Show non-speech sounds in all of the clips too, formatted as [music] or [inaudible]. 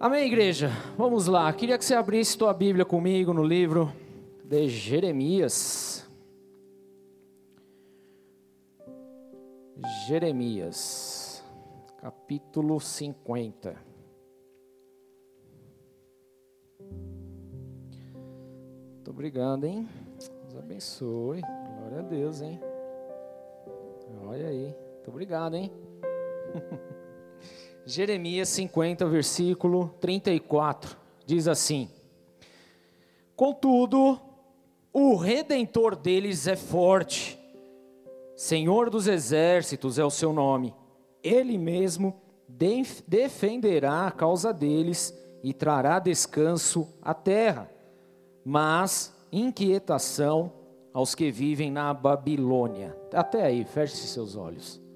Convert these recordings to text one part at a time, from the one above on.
Amém, igreja? Vamos lá. Queria que você abrisse tua Bíblia comigo no livro de Jeremias. Jeremias, capítulo 50. Muito obrigado, hein? Deus abençoe. Glória a Deus, hein? Olha aí. Muito obrigado, hein? [laughs] Jeremias 50, versículo 34, diz assim: Contudo, o redentor deles é forte, Senhor dos exércitos é o seu nome, ele mesmo defenderá a causa deles e trará descanso à terra, mas inquietação aos que vivem na Babilônia. Até aí, feche seus olhos.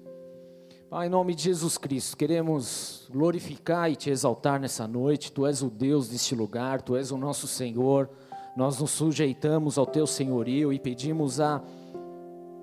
Pai, em nome de Jesus Cristo, queremos glorificar e te exaltar nessa noite. Tu és o Deus deste lugar, tu és o nosso Senhor. Nós nos sujeitamos ao teu senhorio e pedimos a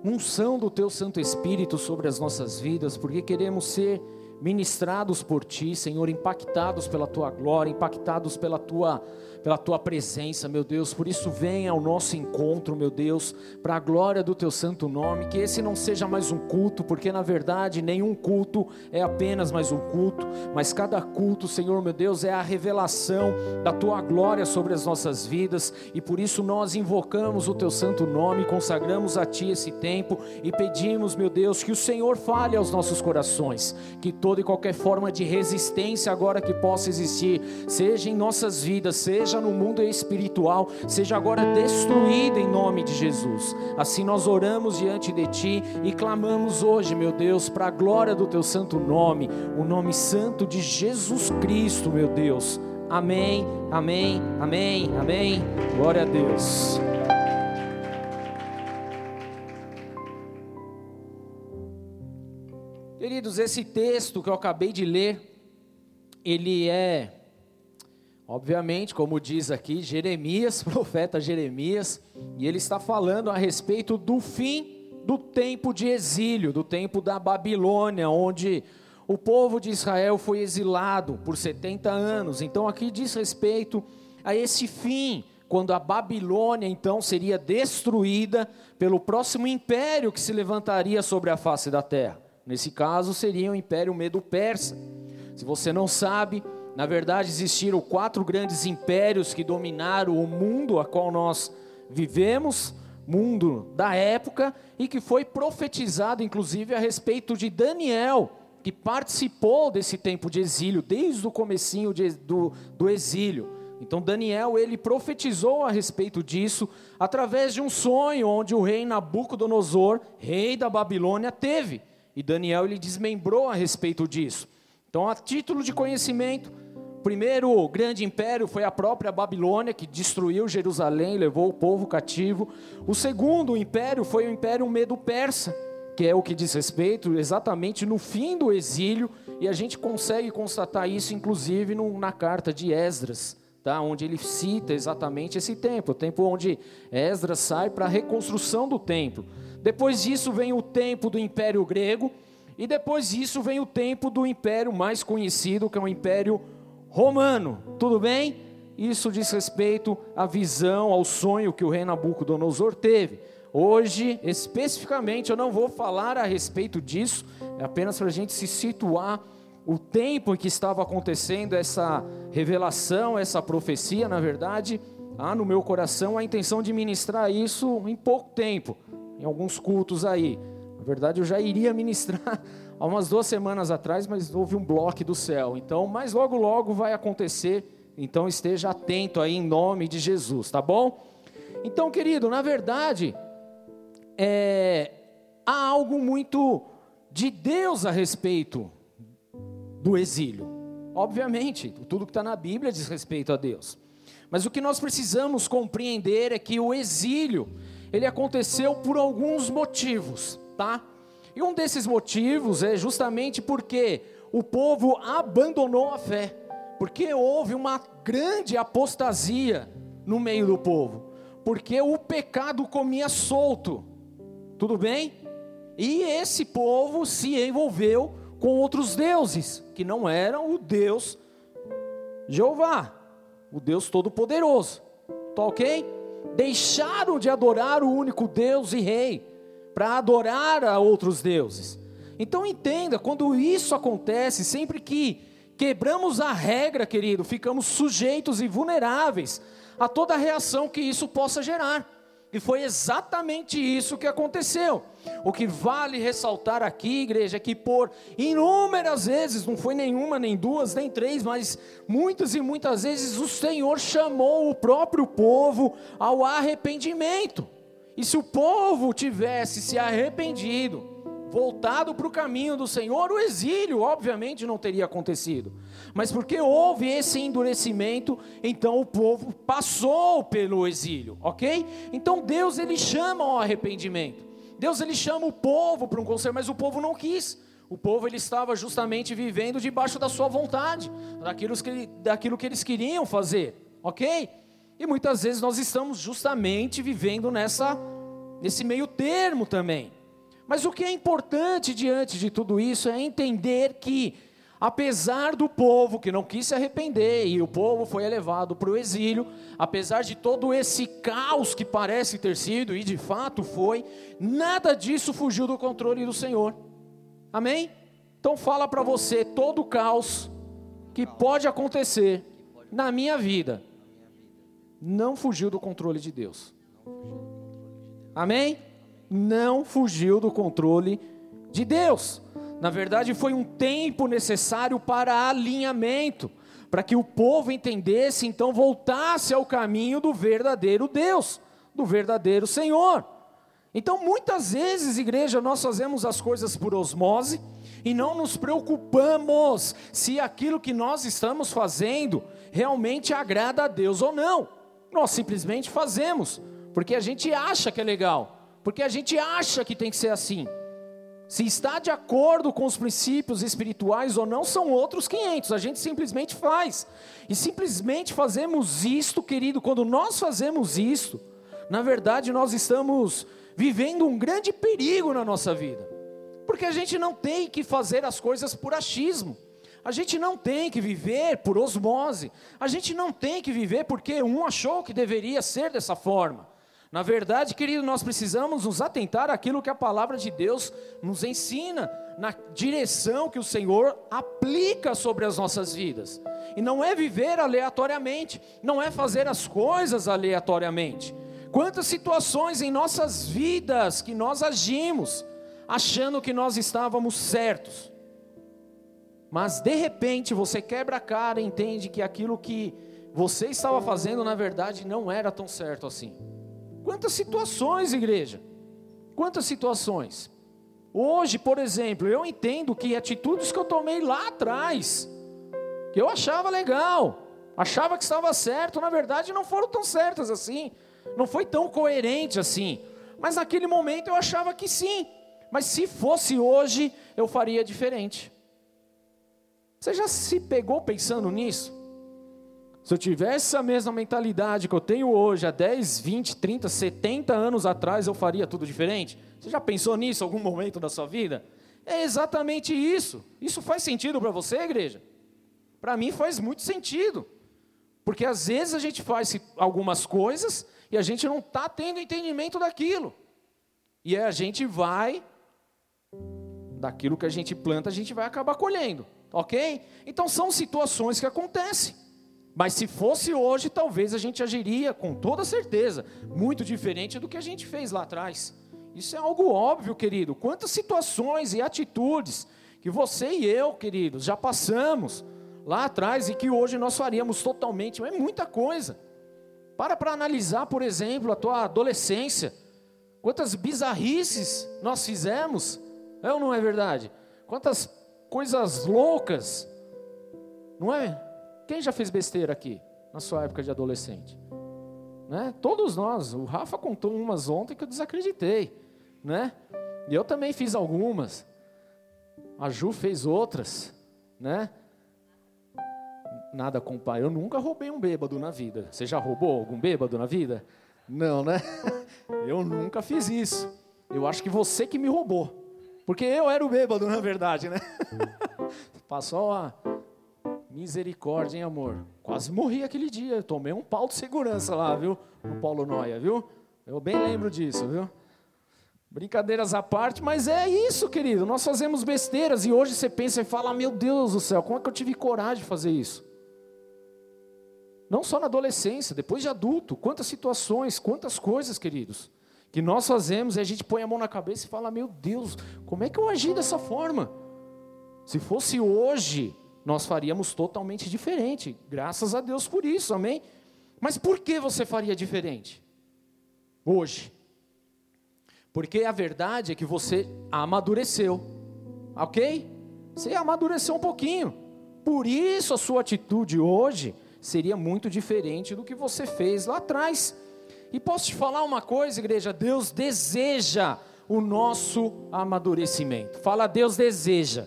unção do teu Santo Espírito sobre as nossas vidas, porque queremos ser ministrados por ti, Senhor, impactados pela tua glória, impactados pela tua pela tua presença, meu Deus. Por isso, venha ao nosso encontro, meu Deus, para a glória do teu santo nome. Que esse não seja mais um culto, porque na verdade nenhum culto é apenas mais um culto, mas cada culto, Senhor, meu Deus, é a revelação da tua glória sobre as nossas vidas. E por isso nós invocamos o teu santo nome, consagramos a ti esse tempo e pedimos, meu Deus, que o Senhor fale aos nossos corações, que toda e qualquer forma de resistência agora que possa existir, seja em nossas vidas, seja seja no mundo espiritual, seja agora destruída em nome de Jesus. Assim nós oramos diante de Ti e clamamos hoje, meu Deus, para a glória do Teu santo nome, o nome santo de Jesus Cristo, meu Deus. Amém, amém, amém, amém. Glória a Deus. Queridos, esse texto que eu acabei de ler, ele é Obviamente, como diz aqui Jeremias, [laughs] profeta Jeremias, e ele está falando a respeito do fim do tempo de exílio, do tempo da Babilônia, onde o povo de Israel foi exilado por 70 anos. Então aqui diz respeito a esse fim, quando a Babilônia então seria destruída pelo próximo império que se levantaria sobre a face da terra. Nesse caso seria o Império Medo-Persa. Se você não sabe, na verdade, existiram quatro grandes impérios que dominaram o mundo a qual nós vivemos, mundo da época, e que foi profetizado, inclusive, a respeito de Daniel, que participou desse tempo de exílio, desde o comecinho de, do, do exílio. Então Daniel, ele profetizou a respeito disso, através de um sonho, onde o rei Nabucodonosor, rei da Babilônia, teve. E Daniel, ele desmembrou a respeito disso. Então, a título de conhecimento, primeiro grande império foi a própria Babilônia, que destruiu Jerusalém, levou o povo cativo. O segundo império foi o Império Medo-Persa, que é o que diz respeito exatamente no fim do exílio, e a gente consegue constatar isso, inclusive, no, na carta de Esdras. Tá, onde ele cita exatamente esse tempo, o tempo onde Esdras sai para a reconstrução do templo. Depois disso vem o tempo do Império Grego, e depois disso vem o tempo do império mais conhecido, que é o Império romano. Tudo bem? Isso diz respeito à visão, ao sonho que o rei Nabucodonosor teve. Hoje, especificamente, eu não vou falar a respeito disso, é apenas para a gente se situar o tempo em que estava acontecendo essa revelação, essa profecia, na verdade, há no meu coração a intenção de ministrar isso em pouco tempo, em alguns cultos aí. Na verdade, eu já iria [laughs] ministrar há umas duas semanas atrás, mas houve um bloco do céu. Então, mas logo, logo vai acontecer. Então, esteja atento aí em nome de Jesus, tá bom? Então, querido, na verdade, é, há algo muito de Deus a respeito do exílio. Obviamente, tudo que está na Bíblia diz respeito a Deus. Mas o que nós precisamos compreender é que o exílio, ele aconteceu por alguns motivos, tá? E um desses motivos é justamente porque o povo abandonou a fé, porque houve uma grande apostasia no meio do povo, porque o pecado comia solto, tudo bem? E esse povo se envolveu com outros deuses, que não eram o Deus Jeová, o Deus Todo-Poderoso. Tá ok? Deixaram de adorar o único Deus e Rei para adorar a outros deuses. Então entenda, quando isso acontece, sempre que quebramos a regra, querido, ficamos sujeitos e vulneráveis a toda a reação que isso possa gerar. E foi exatamente isso que aconteceu. O que vale ressaltar aqui, igreja, é que por inúmeras vezes, não foi nenhuma, nem duas, nem três, mas muitas e muitas vezes o Senhor chamou o próprio povo ao arrependimento. E se o povo tivesse se arrependido, voltado para o caminho do Senhor, o exílio, obviamente, não teria acontecido. Mas porque houve esse endurecimento, então o povo passou pelo exílio, ok? Então Deus ele chama ao arrependimento. Deus ele chama o povo para um conselho, mas o povo não quis. O povo ele estava justamente vivendo debaixo da sua vontade, daquilo que, daquilo que eles queriam fazer, ok? E muitas vezes nós estamos justamente vivendo nessa, nesse meio termo também. Mas o que é importante diante de tudo isso é entender que, apesar do povo que não quis se arrepender e o povo foi elevado para o exílio, apesar de todo esse caos que parece ter sido, e de fato foi, nada disso fugiu do controle do Senhor. Amém? Então fala para você todo o caos que pode acontecer na minha vida não fugiu do controle de Deus. Amém? não fugiu do controle de Deus. Na verdade, foi um tempo necessário para alinhamento, para que o povo entendesse, então voltasse ao caminho do verdadeiro Deus, do verdadeiro Senhor. Então, muitas vezes, igreja, nós fazemos as coisas por osmose e não nos preocupamos se aquilo que nós estamos fazendo realmente agrada a Deus ou não. Nós simplesmente fazemos, porque a gente acha que é legal porque a gente acha que tem que ser assim. Se está de acordo com os princípios espirituais ou não, são outros 500. A gente simplesmente faz. E simplesmente fazemos isto, querido, quando nós fazemos isto, na verdade nós estamos vivendo um grande perigo na nossa vida. Porque a gente não tem que fazer as coisas por achismo. A gente não tem que viver por osmose. A gente não tem que viver porque um achou que deveria ser dessa forma. Na verdade, querido, nós precisamos nos atentar àquilo que a palavra de Deus nos ensina, na direção que o Senhor aplica sobre as nossas vidas. E não é viver aleatoriamente, não é fazer as coisas aleatoriamente. Quantas situações em nossas vidas que nós agimos achando que nós estávamos certos, mas de repente você quebra a cara e entende que aquilo que você estava fazendo na verdade não era tão certo assim. Quantas situações, igreja? Quantas situações? Hoje, por exemplo, eu entendo que atitudes que eu tomei lá atrás, que eu achava legal, achava que estava certo, na verdade não foram tão certas assim, não foi tão coerente assim. Mas naquele momento eu achava que sim, mas se fosse hoje, eu faria diferente. Você já se pegou pensando nisso? Se eu tivesse a mesma mentalidade que eu tenho hoje, há 10, 20, 30, 70 anos atrás, eu faria tudo diferente? Você já pensou nisso em algum momento da sua vida? É exatamente isso. Isso faz sentido para você, igreja? Para mim faz muito sentido. Porque às vezes a gente faz algumas coisas e a gente não está tendo entendimento daquilo. E a gente vai, daquilo que a gente planta, a gente vai acabar colhendo, ok? Então são situações que acontecem. Mas se fosse hoje, talvez a gente agiria com toda certeza, muito diferente do que a gente fez lá atrás. Isso é algo óbvio, querido. Quantas situações e atitudes que você e eu, queridos, já passamos lá atrás e que hoje nós faríamos totalmente, é muita coisa. Para para analisar, por exemplo, a tua adolescência. Quantas bizarrices nós fizemos, é ou não é verdade? Quantas coisas loucas, não é? Quem já fez besteira aqui, na sua época de adolescente? Né? Todos nós. O Rafa contou umas ontem que eu desacreditei. Né? E eu também fiz algumas. A Ju fez outras. Né? Nada com pai. Eu nunca roubei um bêbado na vida. Você já roubou algum bêbado na vida? Não, né? [laughs] Eu nunca fiz isso. Eu acho que você que me roubou. Porque eu era o bêbado, na verdade, né? [laughs] Passou a Misericórdia, hein, amor? Quase morri aquele dia. Eu tomei um pau de segurança lá, viu? No Paulo Noia, viu? Eu bem lembro disso, viu? Brincadeiras à parte, mas é isso, querido. Nós fazemos besteiras e hoje você pensa e fala: Meu Deus do céu, como é que eu tive coragem de fazer isso? Não só na adolescência, depois de adulto. Quantas situações, quantas coisas, queridos, que nós fazemos e a gente põe a mão na cabeça e fala: Meu Deus, como é que eu agi dessa forma? Se fosse hoje, nós faríamos totalmente diferente. Graças a Deus por isso, amém? Mas por que você faria diferente? Hoje. Porque a verdade é que você amadureceu, ok? Você amadureceu um pouquinho. Por isso a sua atitude hoje seria muito diferente do que você fez lá atrás. E posso te falar uma coisa, igreja: Deus deseja o nosso amadurecimento. Fala, Deus deseja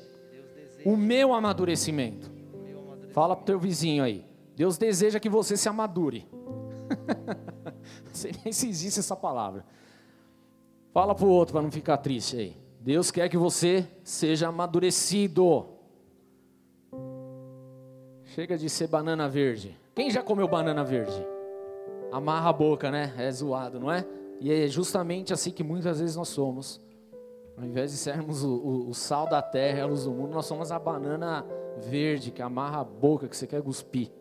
o meu amadurecimento. Fala para o teu vizinho aí. Deus deseja que você se amadure. [laughs] não sei nem se existe essa palavra. Fala para o outro para não ficar triste aí. Deus quer que você seja amadurecido. Chega de ser banana verde. Quem já comeu banana verde? Amarra a boca, né? É zoado, não é? E é justamente assim que muitas vezes nós somos. Ao invés de sermos o, o, o, sal da terra, a luz do mundo, nós somos a banana verde que amarra a boca que você quer cuspir.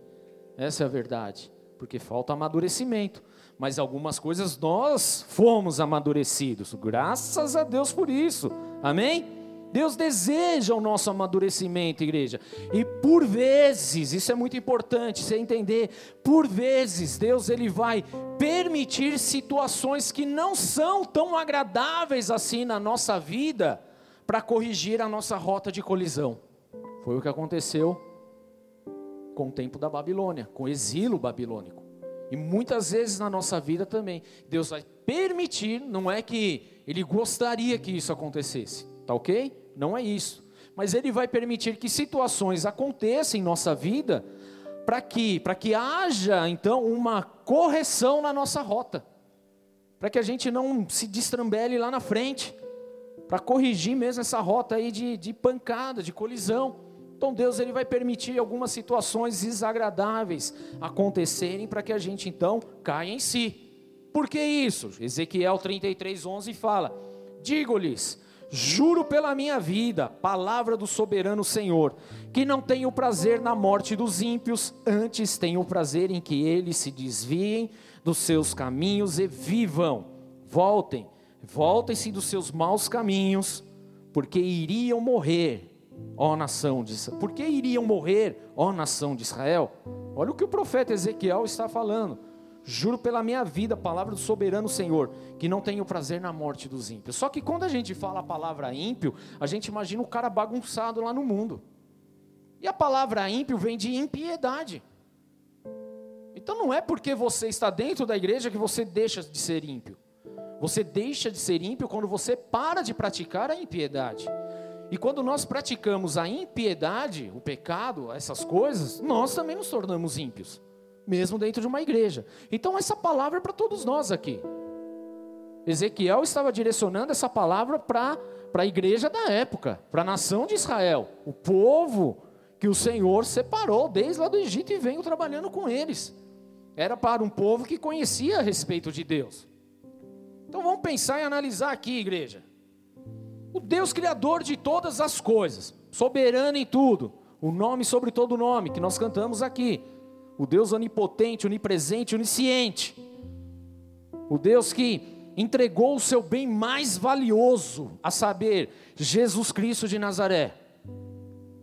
Essa é a verdade. Porque falta amadurecimento. Mas algumas coisas nós fomos amadurecidos. Graças a Deus por isso. Amém? Deus deseja o nosso amadurecimento, igreja. E por vezes, isso é muito importante você entender, por vezes Deus ele vai permitir situações que não são tão agradáveis assim na nossa vida para corrigir a nossa rota de colisão. Foi o que aconteceu com o tempo da Babilônia, com o exílio babilônico. E muitas vezes na nossa vida também, Deus vai permitir, não é que ele gostaria que isso acontecesse, tá OK? não é isso. Mas ele vai permitir que situações aconteçam em nossa vida para que, para que haja então uma correção na nossa rota. Para que a gente não se destrambele lá na frente. Para corrigir mesmo essa rota aí de, de pancada, de colisão. Então Deus ele vai permitir algumas situações desagradáveis acontecerem para que a gente então caia em si. Por que isso? Ezequiel 33:11 fala: Digo-lhes: Juro pela minha vida, palavra do soberano Senhor, que não tenho prazer na morte dos ímpios, antes tenho prazer em que eles se desviem dos seus caminhos e vivam. Voltem, voltem-se dos seus maus caminhos, porque iriam morrer, ó nação de Israel. Por que iriam morrer, ó nação de Israel? Olha o que o profeta Ezequiel está falando. Juro pela minha vida, palavra do soberano Senhor, que não tenho prazer na morte dos ímpios. Só que quando a gente fala a palavra ímpio, a gente imagina o cara bagunçado lá no mundo. E a palavra ímpio vem de impiedade. Então não é porque você está dentro da igreja que você deixa de ser ímpio. Você deixa de ser ímpio quando você para de praticar a impiedade. E quando nós praticamos a impiedade, o pecado, essas coisas, nós também nos tornamos ímpios mesmo dentro de uma igreja. Então, essa palavra é para todos nós aqui. Ezequiel estava direcionando essa palavra para a igreja da época, para a nação de Israel, o povo que o Senhor separou desde lá do Egito e veio trabalhando com eles. Era para um povo que conhecia a respeito de Deus. Então vamos pensar e analisar aqui, igreja. O Deus criador de todas as coisas, soberano em tudo, o nome sobre todo nome que nós cantamos aqui o Deus onipotente, onipresente, onisciente, o Deus que entregou o seu bem mais valioso, a saber, Jesus Cristo de Nazaré,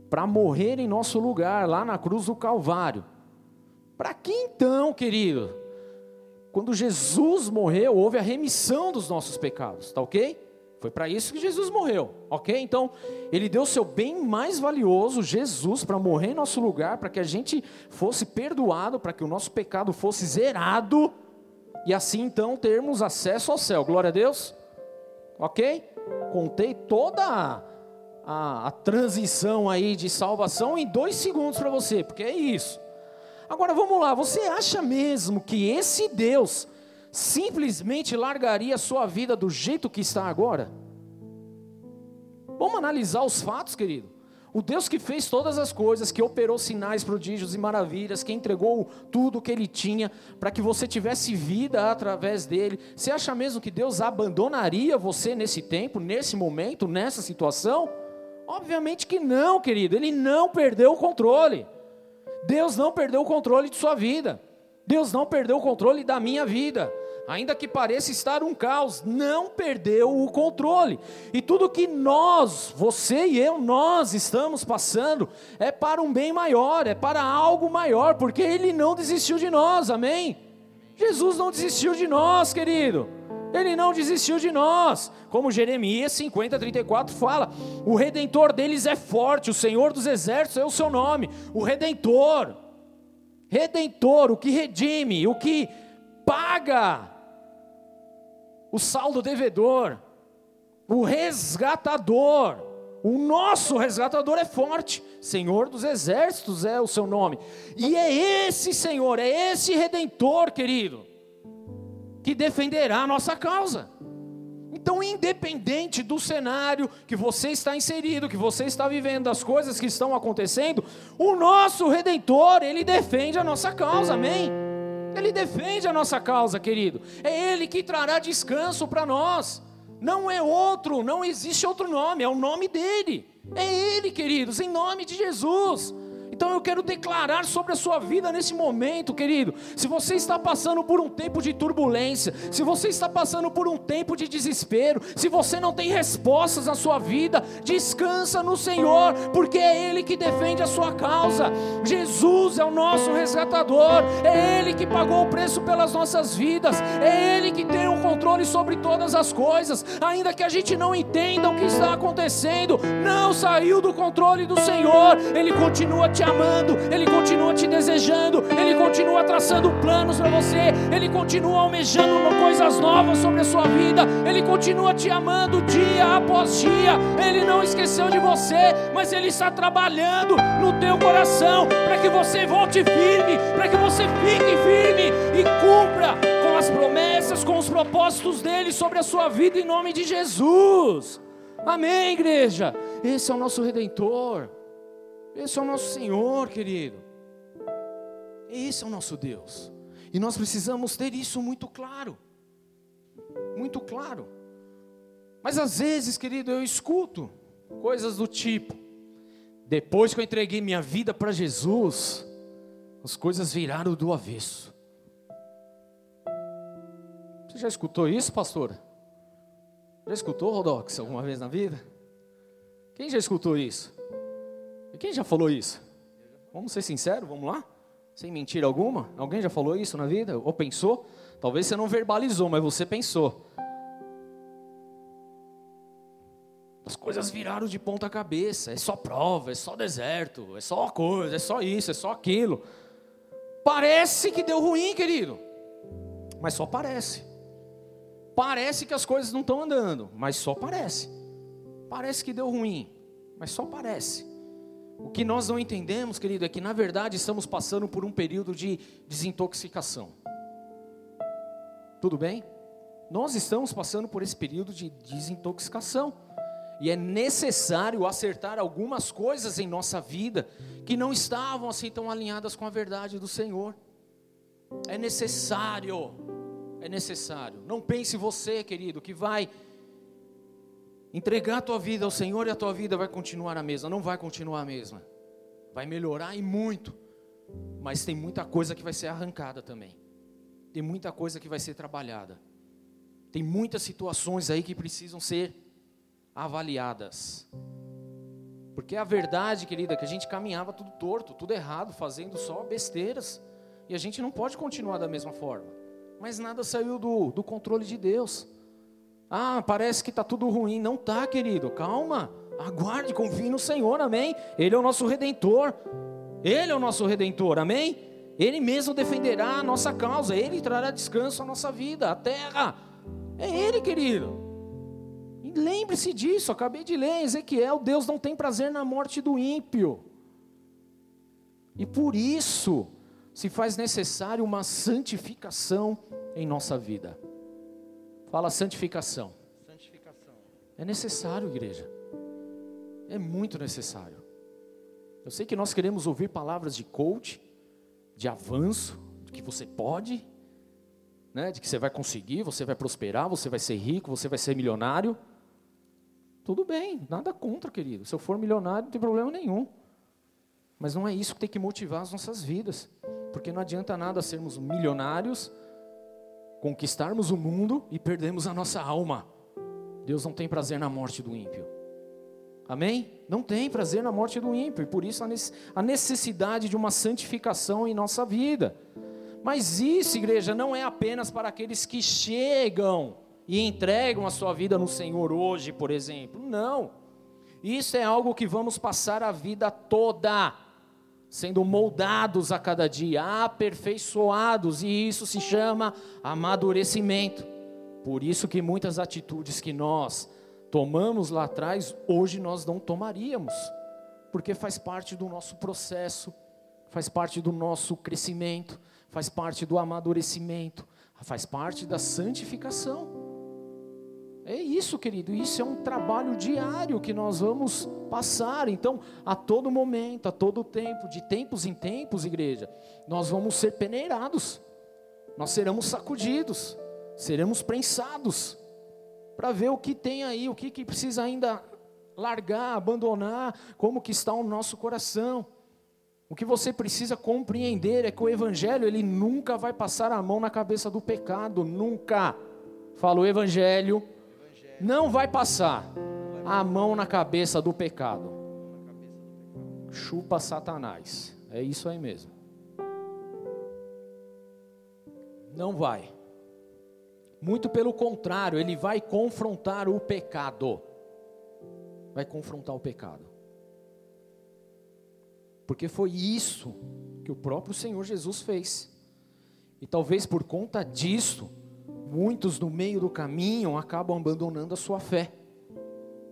para morrer em nosso lugar, lá na cruz do Calvário. Para que então, querido? Quando Jesus morreu, houve a remissão dos nossos pecados, tá ok? Foi para isso que Jesus morreu, ok? Então, ele deu seu bem mais valioso, Jesus, para morrer em nosso lugar, para que a gente fosse perdoado, para que o nosso pecado fosse zerado, e assim então termos acesso ao céu. Glória a Deus, ok? Contei toda a, a, a transição aí de salvação em dois segundos para você, porque é isso. Agora vamos lá, você acha mesmo que esse Deus simplesmente largaria a sua vida do jeito que está agora? Vamos analisar os fatos, querido. O Deus que fez todas as coisas, que operou sinais, prodígios e maravilhas, que entregou tudo o que ele tinha para que você tivesse vida através dele. Você acha mesmo que Deus abandonaria você nesse tempo, nesse momento, nessa situação? Obviamente que não, querido. Ele não perdeu o controle. Deus não perdeu o controle de sua vida. Deus não perdeu o controle da minha vida ainda que pareça estar um caos, não perdeu o controle. E tudo que nós, você e eu, nós estamos passando é para um bem maior, é para algo maior, porque Ele não desistiu de nós, amém? Jesus não desistiu de nós, querido. Ele não desistiu de nós, como Jeremias 50, 34 fala: o redentor deles é forte, o Senhor dos exércitos é o seu nome, o redentor, redentor, o que redime, o que paga o saldo devedor, o resgatador. O nosso resgatador é forte, Senhor dos exércitos é o seu nome. E é esse Senhor, é esse redentor, querido, que defenderá a nossa causa. Então, independente do cenário que você está inserido, que você está vivendo, das coisas que estão acontecendo, o nosso redentor, ele defende a nossa causa. Amém. Ele defende a nossa causa, querido. É Ele que trará descanso para nós. Não é outro, não existe outro nome, é o nome dele. É Ele, queridos, em nome de Jesus. Então eu quero declarar sobre a sua vida nesse momento, querido. Se você está passando por um tempo de turbulência, se você está passando por um tempo de desespero, se você não tem respostas na sua vida, descansa no Senhor, porque é Ele que defende a sua causa. Jesus é o nosso resgatador, é Ele que pagou o preço pelas nossas vidas, é Ele que tem o controle sobre todas as coisas, ainda que a gente não entenda o que está acontecendo, não saiu do controle do Senhor, Ele continua te amando, Ele continua te desejando, Ele continua traçando planos para você, Ele continua almejando coisas novas sobre a sua vida, Ele continua te amando dia após dia, Ele não esqueceu de você, mas Ele está trabalhando no teu coração para que você volte firme, para que você fique firme e cumpra com as promessas, com os propósitos dele sobre a sua vida em nome de Jesus. Amém, igreja. Esse é o nosso redentor. Esse é o nosso Senhor, querido. Esse é o nosso Deus. E nós precisamos ter isso muito claro. Muito claro. Mas às vezes, querido, eu escuto coisas do tipo: depois que eu entreguei minha vida para Jesus, as coisas viraram do avesso. Você já escutou isso, pastor? Já escutou, Rodox, alguma vez na vida? Quem já escutou isso? Quem já falou isso? Vamos ser sinceros, vamos lá? Sem mentira alguma? Alguém já falou isso na vida? Ou pensou? Talvez você não verbalizou, mas você pensou. As coisas viraram de ponta cabeça. É só prova, é só deserto, é só coisa, é só isso, é só aquilo. Parece que deu ruim, querido. Mas só parece. Parece que as coisas não estão andando, mas só parece. Parece que deu ruim, mas só parece. O que nós não entendemos, querido, é que na verdade estamos passando por um período de desintoxicação. Tudo bem? Nós estamos passando por esse período de desintoxicação. E é necessário acertar algumas coisas em nossa vida que não estavam assim tão alinhadas com a verdade do Senhor. É necessário, é necessário. Não pense você, querido, que vai entregar a tua vida ao Senhor e a tua vida vai continuar a mesma. Não vai continuar a mesma. Vai melhorar e muito. Mas tem muita coisa que vai ser arrancada também. Tem muita coisa que vai ser trabalhada. Tem muitas situações aí que precisam ser avaliadas. Porque a verdade, querida, é que a gente caminhava tudo torto, tudo errado, fazendo só besteiras. E a gente não pode continuar da mesma forma. Mas nada saiu do, do controle de Deus. Ah, parece que está tudo ruim. Não está, querido. Calma. Aguarde, confie no Senhor, amém? Ele é o nosso redentor. Ele é o nosso redentor, amém? Ele mesmo defenderá a nossa causa. Ele trará descanso à nossa vida, à terra. É Ele, querido. E lembre-se disso. Acabei de ler Ezequiel. Deus não tem prazer na morte do ímpio. E por isso se faz necessário uma santificação em nossa vida. Fala santificação. Santificação. É necessário, igreja. É muito necessário. Eu sei que nós queremos ouvir palavras de coach, de avanço, de que você pode, né, de que você vai conseguir, você vai prosperar, você vai ser rico, você vai ser milionário. Tudo bem, nada contra, querido. Se eu for milionário, não tem problema nenhum. Mas não é isso que tem que motivar as nossas vidas. Porque não adianta nada sermos milionários, conquistarmos o mundo e perdermos a nossa alma. Deus não tem prazer na morte do ímpio. Amém? Não tem prazer na morte do ímpio, e por isso a necessidade de uma santificação em nossa vida. Mas isso, igreja, não é apenas para aqueles que chegam e entregam a sua vida no Senhor hoje, por exemplo. Não. Isso é algo que vamos passar a vida toda sendo moldados a cada dia, aperfeiçoados, e isso se chama amadurecimento. Por isso que muitas atitudes que nós tomamos lá atrás, hoje nós não tomaríamos, porque faz parte do nosso processo, faz parte do nosso crescimento, faz parte do amadurecimento, faz parte da santificação. É isso, querido, isso é um trabalho diário que nós vamos passar. Então, a todo momento, a todo tempo, de tempos em tempos, igreja, nós vamos ser peneirados, nós seremos sacudidos, seremos prensados, para ver o que tem aí, o que, que precisa ainda largar, abandonar, como que está o nosso coração. O que você precisa compreender é que o Evangelho, ele nunca vai passar a mão na cabeça do pecado, nunca. Fala o Evangelho não vai passar a mão na cabeça do pecado. Chupa Satanás. É isso aí mesmo. Não vai. Muito pelo contrário, ele vai confrontar o pecado. Vai confrontar o pecado. Porque foi isso que o próprio Senhor Jesus fez. E talvez por conta disso, muitos no meio do caminho acabam abandonando a sua fé,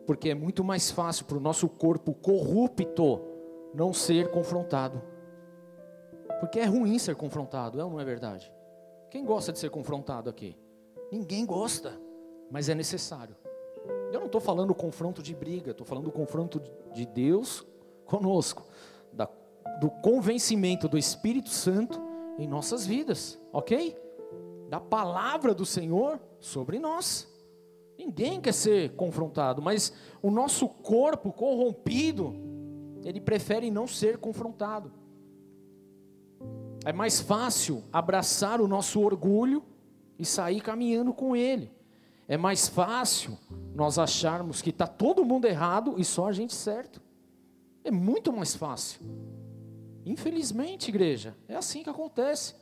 porque é muito mais fácil para o nosso corpo corrupto não ser confrontado, porque é ruim ser confrontado, é ou não é verdade? Quem gosta de ser confrontado aqui? Ninguém gosta, mas é necessário. Eu não estou falando confronto de briga, estou falando confronto de Deus conosco, da, do convencimento do Espírito Santo em nossas vidas, ok? Da palavra do Senhor sobre nós. Ninguém quer ser confrontado, mas o nosso corpo corrompido, ele prefere não ser confrontado. É mais fácil abraçar o nosso orgulho e sair caminhando com ele. É mais fácil nós acharmos que está todo mundo errado e só a gente certo. É muito mais fácil. Infelizmente, igreja, é assim que acontece.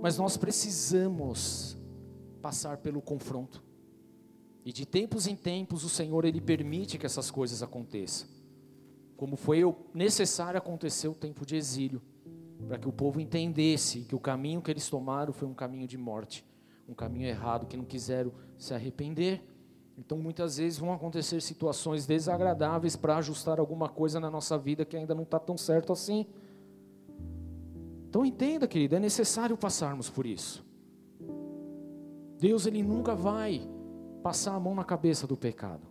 Mas nós precisamos passar pelo confronto. E de tempos em tempos o Senhor ele permite que essas coisas aconteçam. Como foi necessário acontecer o tempo de exílio, para que o povo entendesse que o caminho que eles tomaram foi um caminho de morte, um caminho errado que não quiseram se arrepender. Então muitas vezes vão acontecer situações desagradáveis para ajustar alguma coisa na nossa vida que ainda não está tão certo assim. Então entenda, querido, é necessário passarmos por isso. Deus ele nunca vai passar a mão na cabeça do pecado.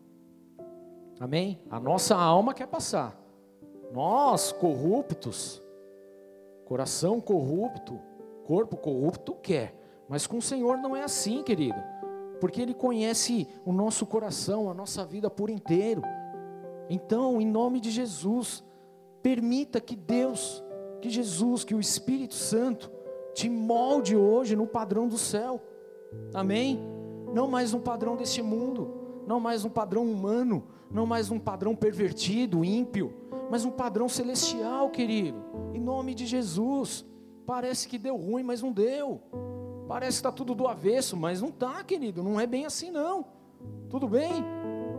Amém? A nossa alma quer passar. Nós, corruptos, coração corrupto, corpo corrupto quer. Mas com o Senhor não é assim, querido. Porque Ele conhece o nosso coração, a nossa vida por inteiro. Então, em nome de Jesus, permita que Deus que Jesus, que o Espírito Santo te molde hoje no padrão do céu. Amém? Não mais um padrão deste mundo, não mais um padrão humano, não mais um padrão pervertido, ímpio, mas um padrão celestial, querido. Em nome de Jesus. Parece que deu ruim, mas não deu. Parece que está tudo do avesso, mas não está, querido. Não é bem assim, não. Tudo bem?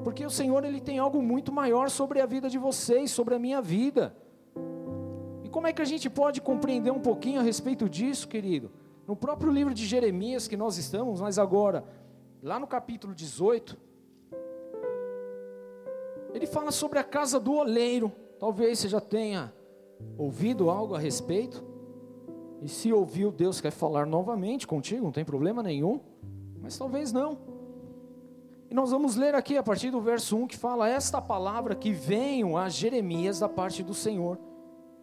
Porque o Senhor ele tem algo muito maior sobre a vida de vocês, sobre a minha vida como é que a gente pode compreender um pouquinho a respeito disso, querido? No próprio livro de Jeremias que nós estamos, mas agora, lá no capítulo 18, ele fala sobre a casa do oleiro. Talvez você já tenha ouvido algo a respeito. E se ouviu, Deus quer falar novamente contigo, não tem problema nenhum. Mas talvez não. E nós vamos ler aqui a partir do verso 1 que fala: Esta palavra que venham a Jeremias da parte do Senhor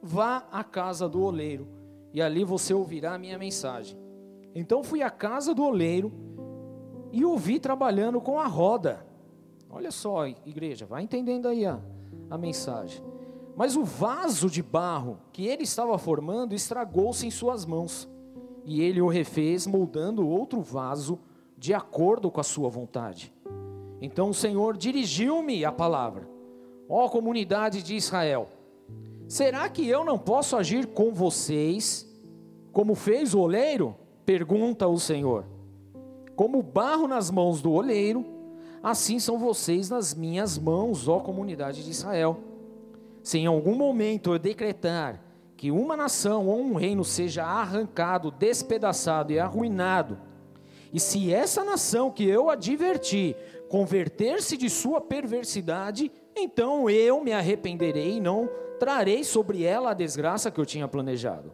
vá à casa do oleiro, e ali você ouvirá a minha mensagem. Então fui à casa do oleiro e o vi trabalhando com a roda. Olha só, igreja, vai entendendo aí a, a mensagem. Mas o vaso de barro que ele estava formando estragou-se em suas mãos, e ele o refez, moldando outro vaso de acordo com a sua vontade. Então o Senhor dirigiu-me a palavra: Ó comunidade de Israel, será que eu não posso agir com vocês como fez o oleiro? Pergunta o Senhor. Como barro nas mãos do oleiro, assim são vocês nas minhas mãos, ó comunidade de Israel. Se em algum momento eu decretar que uma nação ou um reino seja arrancado, despedaçado e arruinado, e se essa nação que eu adverti converter-se de sua perversidade, então eu me arrependerei e não trarei sobre ela a desgraça que eu tinha planejado.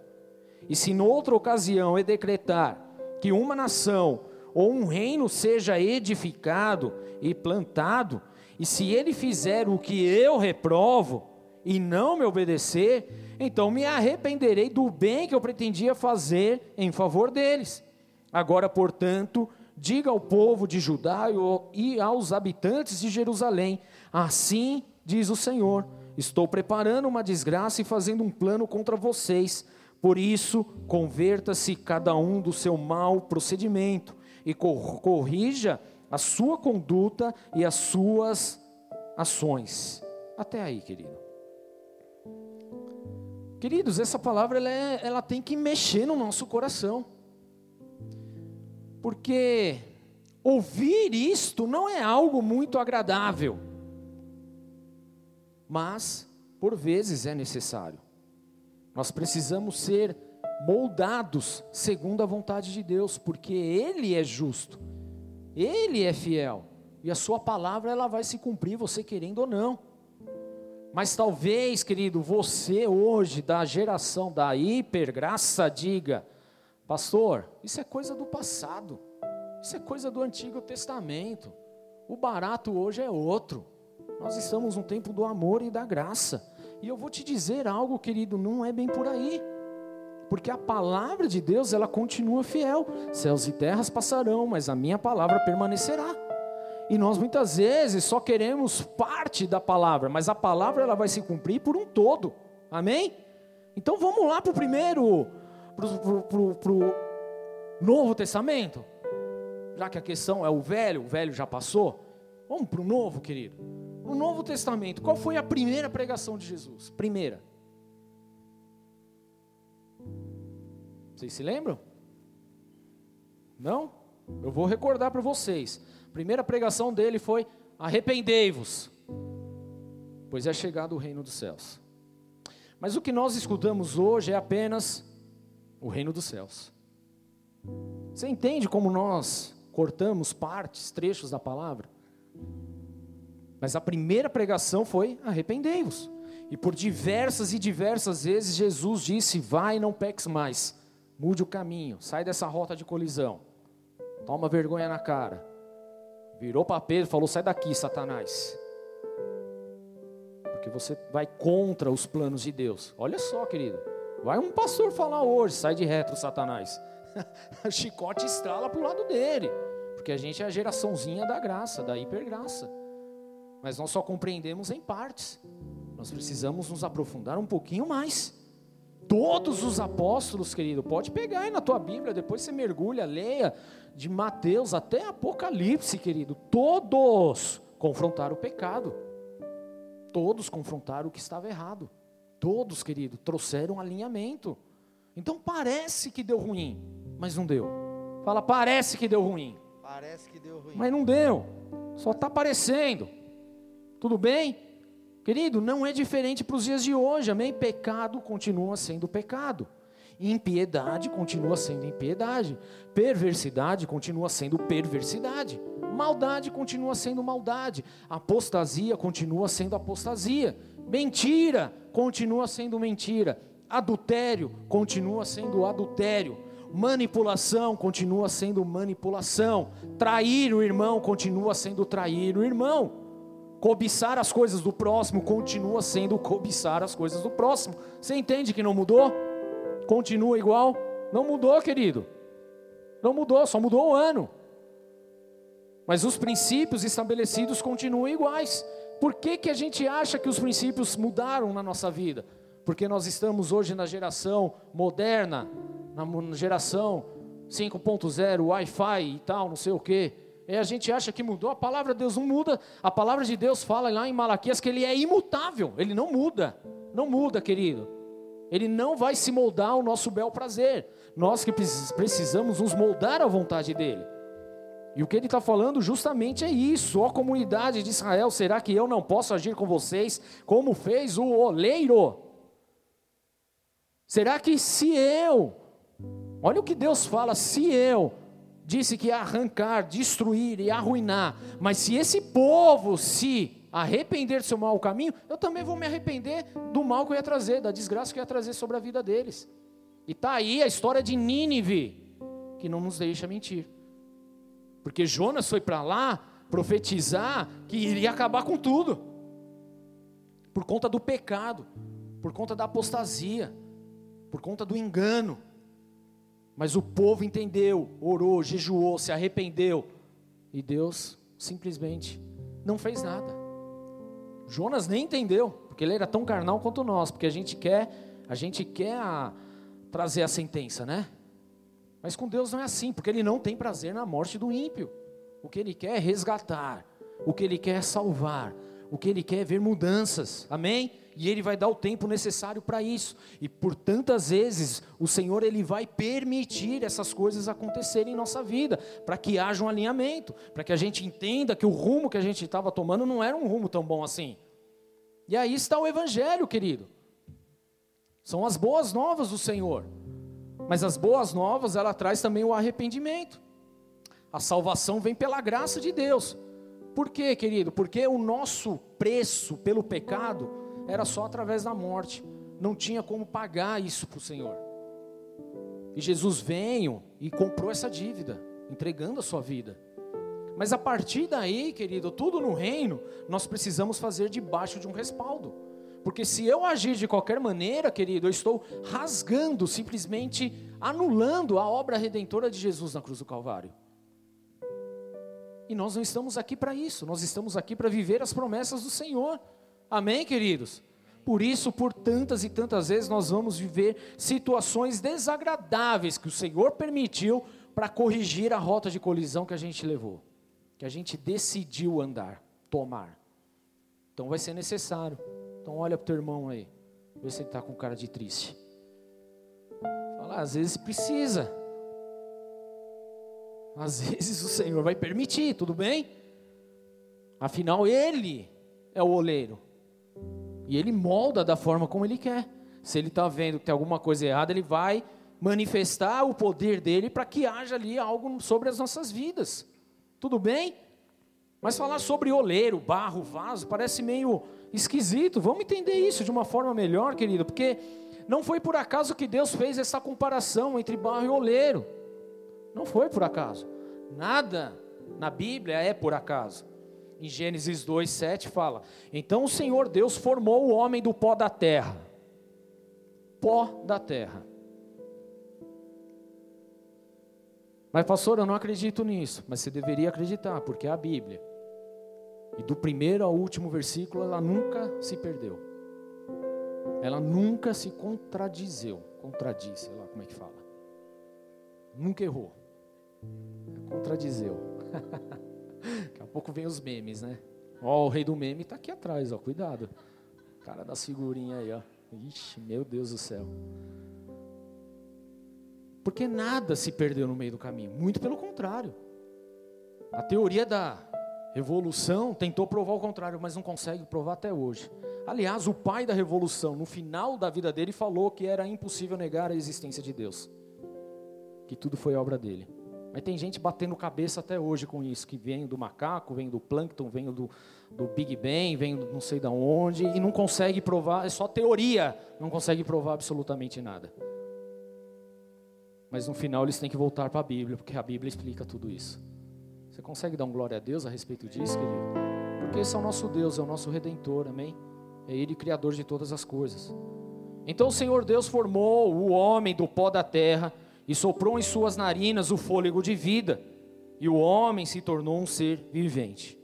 E se noutra ocasião eu decretar que uma nação ou um reino seja edificado e plantado, e se ele fizer o que eu reprovo e não me obedecer, então me arrependerei do bem que eu pretendia fazer em favor deles. Agora, portanto, diga ao povo de Judá e aos habitantes de Jerusalém: Assim diz o Senhor: Estou preparando uma desgraça e fazendo um plano contra vocês. Por isso, converta-se cada um do seu mau procedimento e corrija a sua conduta e as suas ações. Até aí, querido. Queridos, essa palavra ela, é, ela tem que mexer no nosso coração. Porque ouvir isto não é algo muito agradável. Mas, por vezes, é necessário. Nós precisamos ser moldados segundo a vontade de Deus, porque Ele é justo, Ele é fiel, e a Sua palavra ela vai se cumprir, você querendo ou não. Mas talvez, querido, você hoje, da geração da hipergraça, diga: Pastor, isso é coisa do passado, isso é coisa do Antigo Testamento, o barato hoje é outro. Nós estamos no tempo do amor e da graça. E eu vou te dizer algo, querido, não é bem por aí. Porque a palavra de Deus, ela continua fiel. Céus e terras passarão, mas a minha palavra permanecerá. E nós muitas vezes só queremos parte da palavra, mas a palavra ela vai se cumprir por um todo. Amém? Então vamos lá para o primeiro, para o Novo Testamento. Já que a questão é o velho, o velho já passou. Vamos para o novo, querido. No Novo Testamento, qual foi a primeira pregação de Jesus? Primeira. Vocês se lembram? Não? Eu vou recordar para vocês. A primeira pregação dele foi: arrependei-vos, pois é chegado o reino dos céus. Mas o que nós escutamos hoje é apenas o reino dos céus. Você entende como nós cortamos partes, trechos da palavra? Mas a primeira pregação foi: arrependei-vos. E por diversas e diversas vezes Jesus disse: vai não peques mais. Mude o caminho, sai dessa rota de colisão. Toma vergonha na cara. Virou para Pedro e falou: sai daqui, Satanás. Porque você vai contra os planos de Deus. Olha só, querido. Vai um pastor falar hoje: sai de retro, Satanás. o [laughs] chicote estrala para o lado dele. Porque a gente é a geraçãozinha da graça, da hipergraça mas nós só compreendemos em partes. Nós precisamos nos aprofundar um pouquinho mais. Todos os apóstolos, querido, pode pegar aí na tua Bíblia, depois você mergulha, leia de Mateus até Apocalipse, querido. Todos confrontaram o pecado. Todos confrontaram o que estava errado. Todos, querido, trouxeram alinhamento. Então parece que deu ruim, mas não deu. Fala, parece que deu ruim. Parece que deu ruim. Mas não deu. Só está parecendo. Tudo bem? Querido, não é diferente para os dias de hoje, amém? Pecado continua sendo pecado. Impiedade continua sendo impiedade. Perversidade continua sendo perversidade. Maldade continua sendo maldade. Apostasia continua sendo apostasia. Mentira continua sendo mentira. Adultério continua sendo adultério. Manipulação continua sendo manipulação. Trair o irmão continua sendo trair o irmão. Cobiçar as coisas do próximo continua sendo cobiçar as coisas do próximo. Você entende que não mudou? Continua igual? Não mudou, querido. Não mudou, só mudou o ano. Mas os princípios estabelecidos continuam iguais. Por que, que a gente acha que os princípios mudaram na nossa vida? Porque nós estamos hoje na geração moderna, na geração 5.0, Wi-Fi e tal, não sei o quê. E a gente acha que mudou, a palavra de Deus não muda. A palavra de Deus fala lá em Malaquias que ele é imutável, ele não muda. Não muda, querido. Ele não vai se moldar ao nosso bel prazer. Nós que precisamos nos moldar à vontade dele. E o que ele está falando justamente é isso, ó comunidade de Israel, será que eu não posso agir com vocês como fez o oleiro? Será que se eu, olha o que Deus fala, se eu disse que ia arrancar, destruir e arruinar, mas se esse povo se arrepender do seu mau caminho, eu também vou me arrepender do mal que eu ia trazer, da desgraça que eu ia trazer sobre a vida deles. E está aí a história de Nínive, que não nos deixa mentir. Porque Jonas foi para lá profetizar que iria acabar com tudo, por conta do pecado, por conta da apostasia, por conta do engano. Mas o povo entendeu, orou, jejuou, se arrependeu. E Deus simplesmente não fez nada. Jonas nem entendeu, porque ele era tão carnal quanto nós, porque a gente quer, a gente quer a, trazer a sentença, né? Mas com Deus não é assim, porque ele não tem prazer na morte do ímpio. O que ele quer é resgatar, o que ele quer é salvar, o que ele quer é ver mudanças. Amém? e ele vai dar o tempo necessário para isso. E por tantas vezes o Senhor ele vai permitir essas coisas acontecerem em nossa vida, para que haja um alinhamento, para que a gente entenda que o rumo que a gente estava tomando não era um rumo tão bom assim. E aí está o evangelho, querido. São as boas novas do Senhor. Mas as boas novas, ela traz também o arrependimento. A salvação vem pela graça de Deus. Por quê, querido? Porque o nosso preço pelo pecado era só através da morte. Não tinha como pagar isso para o Senhor. E Jesus veio e comprou essa dívida, entregando a sua vida. Mas a partir daí, querido, tudo no reino, nós precisamos fazer debaixo de um respaldo. Porque se eu agir de qualquer maneira, querido, eu estou rasgando, simplesmente anulando a obra redentora de Jesus na cruz do Calvário. E nós não estamos aqui para isso, nós estamos aqui para viver as promessas do Senhor. Amém, queridos? Por isso, por tantas e tantas vezes, nós vamos viver situações desagradáveis que o Senhor permitiu para corrigir a rota de colisão que a gente levou, que a gente decidiu andar, tomar. Então vai ser necessário. Então olha para o teu irmão aí, vê se ele está com cara de triste. Fala, às vezes precisa. Às [laughs] vezes o Senhor vai permitir, tudo bem? Afinal, Ele é o oleiro. E ele molda da forma como ele quer. Se ele está vendo que tem alguma coisa errada, ele vai manifestar o poder dele para que haja ali algo sobre as nossas vidas. Tudo bem? Mas falar sobre oleiro, barro, vaso, parece meio esquisito. Vamos entender isso de uma forma melhor, querido, porque não foi por acaso que Deus fez essa comparação entre barro e oleiro. Não foi por acaso. Nada na Bíblia é por acaso. Em Gênesis 2, 7 fala: Então o Senhor Deus formou o homem do pó da terra. Pó da terra. Mas, pastor, eu não acredito nisso. Mas você deveria acreditar, porque é a Bíblia. E do primeiro ao último versículo, ela nunca se perdeu. Ela nunca se contradizeu. Contradiz, sei lá como é que fala. Nunca errou. Contradizeu. [laughs] Daqui a pouco vem os memes, né? Ó, o rei do meme está aqui atrás, ó, cuidado. Cara das figurinhas aí, ó. Ixi, meu Deus do céu. Porque nada se perdeu no meio do caminho, muito pelo contrário. A teoria da revolução tentou provar o contrário, mas não consegue provar até hoje. Aliás, o pai da revolução, no final da vida dele, falou que era impossível negar a existência de Deus, que tudo foi obra dele. Mas tem gente batendo cabeça até hoje com isso, que vem do macaco, vem do plâncton, vem do, do Big Bang, vem do não sei de onde, e não consegue provar, é só teoria, não consegue provar absolutamente nada. Mas no final eles têm que voltar para a Bíblia, porque a Bíblia explica tudo isso. Você consegue dar um glória a Deus a respeito disso, querido? Porque esse é o nosso Deus, é o nosso redentor, amém? É Ele criador de todas as coisas. Então o Senhor Deus formou o homem do pó da terra e soprou em suas narinas o fôlego de vida, e o homem se tornou um ser vivente.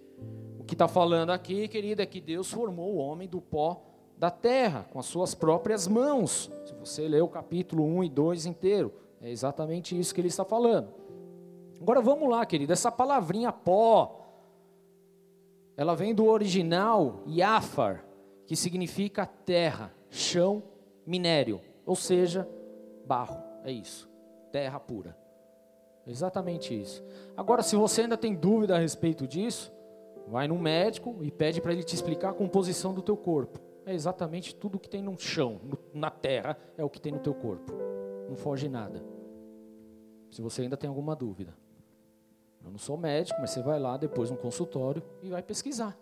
O que está falando aqui, querida, é que Deus formou o homem do pó da terra, com as suas próprias mãos. Se você ler o capítulo 1 e 2 inteiro, é exatamente isso que ele está falando. Agora vamos lá, querida, essa palavrinha pó, ela vem do original Yafar, que significa terra, chão, minério, ou seja, barro, é isso, terra pura. Exatamente isso. Agora, se você ainda tem dúvida a respeito disso, vai no médico e pede para ele te explicar a composição do teu corpo. É exatamente tudo que tem no chão, na terra, é o que tem no teu corpo. Não foge nada. Se você ainda tem alguma dúvida. Eu não sou médico, mas você vai lá depois no consultório e vai pesquisar.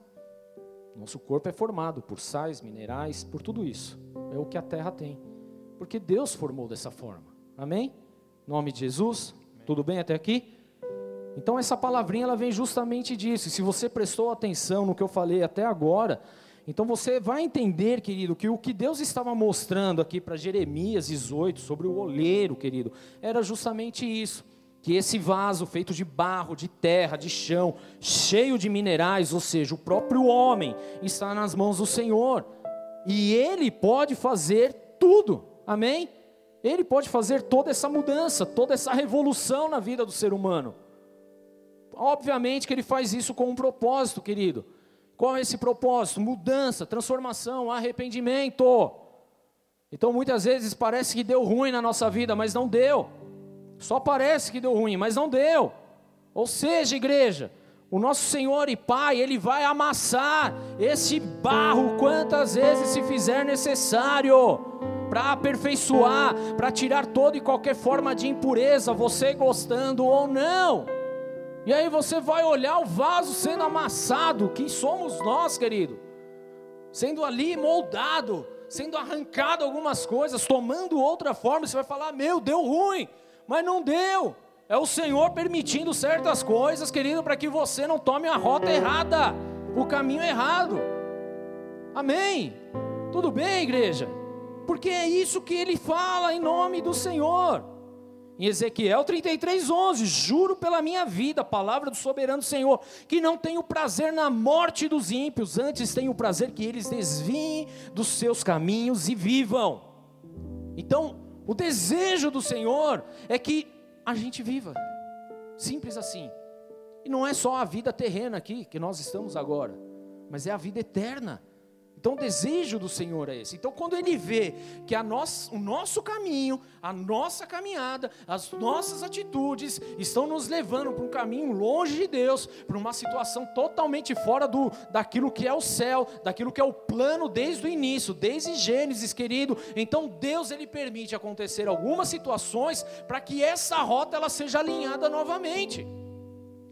Nosso corpo é formado por sais, minerais, por tudo isso. É o que a terra tem. Porque Deus formou dessa forma. Amém? Nome de Jesus. Amém. Tudo bem até aqui? Então essa palavrinha ela vem justamente disso. E se você prestou atenção no que eu falei até agora, então você vai entender, querido, que o que Deus estava mostrando aqui para Jeremias 18 sobre o oleiro, querido, era justamente isso que esse vaso feito de barro, de terra, de chão, cheio de minerais, ou seja, o próprio homem, está nas mãos do Senhor. E ele pode fazer tudo. Amém? Ele pode fazer toda essa mudança, toda essa revolução na vida do ser humano. Obviamente que ele faz isso com um propósito, querido. Qual é esse propósito? Mudança, transformação, arrependimento. Então muitas vezes parece que deu ruim na nossa vida, mas não deu. Só parece que deu ruim, mas não deu. Ou seja, igreja, o nosso Senhor e Pai, Ele vai amassar esse barro quantas vezes se fizer necessário, para aperfeiçoar, para tirar toda e qualquer forma de impureza, você gostando ou não. E aí você vai olhar o vaso sendo amassado, quem somos nós, querido? Sendo ali moldado, sendo arrancado algumas coisas, tomando outra forma, você vai falar: Meu, deu ruim, mas não deu. É o Senhor permitindo certas coisas, querido, para que você não tome a rota errada, o caminho errado. Amém? Tudo bem, igreja? Porque é isso que ele fala em nome do Senhor. Em Ezequiel 33, 11: Juro pela minha vida, palavra do soberano Senhor, que não tenho prazer na morte dos ímpios, antes tenho prazer que eles desviem dos seus caminhos e vivam. Então, o desejo do Senhor é que a gente viva. Simples assim. E não é só a vida terrena aqui que nós estamos agora, mas é a vida eterna. Então o desejo do Senhor é esse. Então quando ele vê que a nós, o nosso caminho, a nossa caminhada, as nossas atitudes estão nos levando para um caminho longe de Deus, para uma situação totalmente fora do daquilo que é o céu, daquilo que é o plano desde o início, desde Gênesis, querido. Então Deus ele permite acontecer algumas situações para que essa rota ela seja alinhada novamente.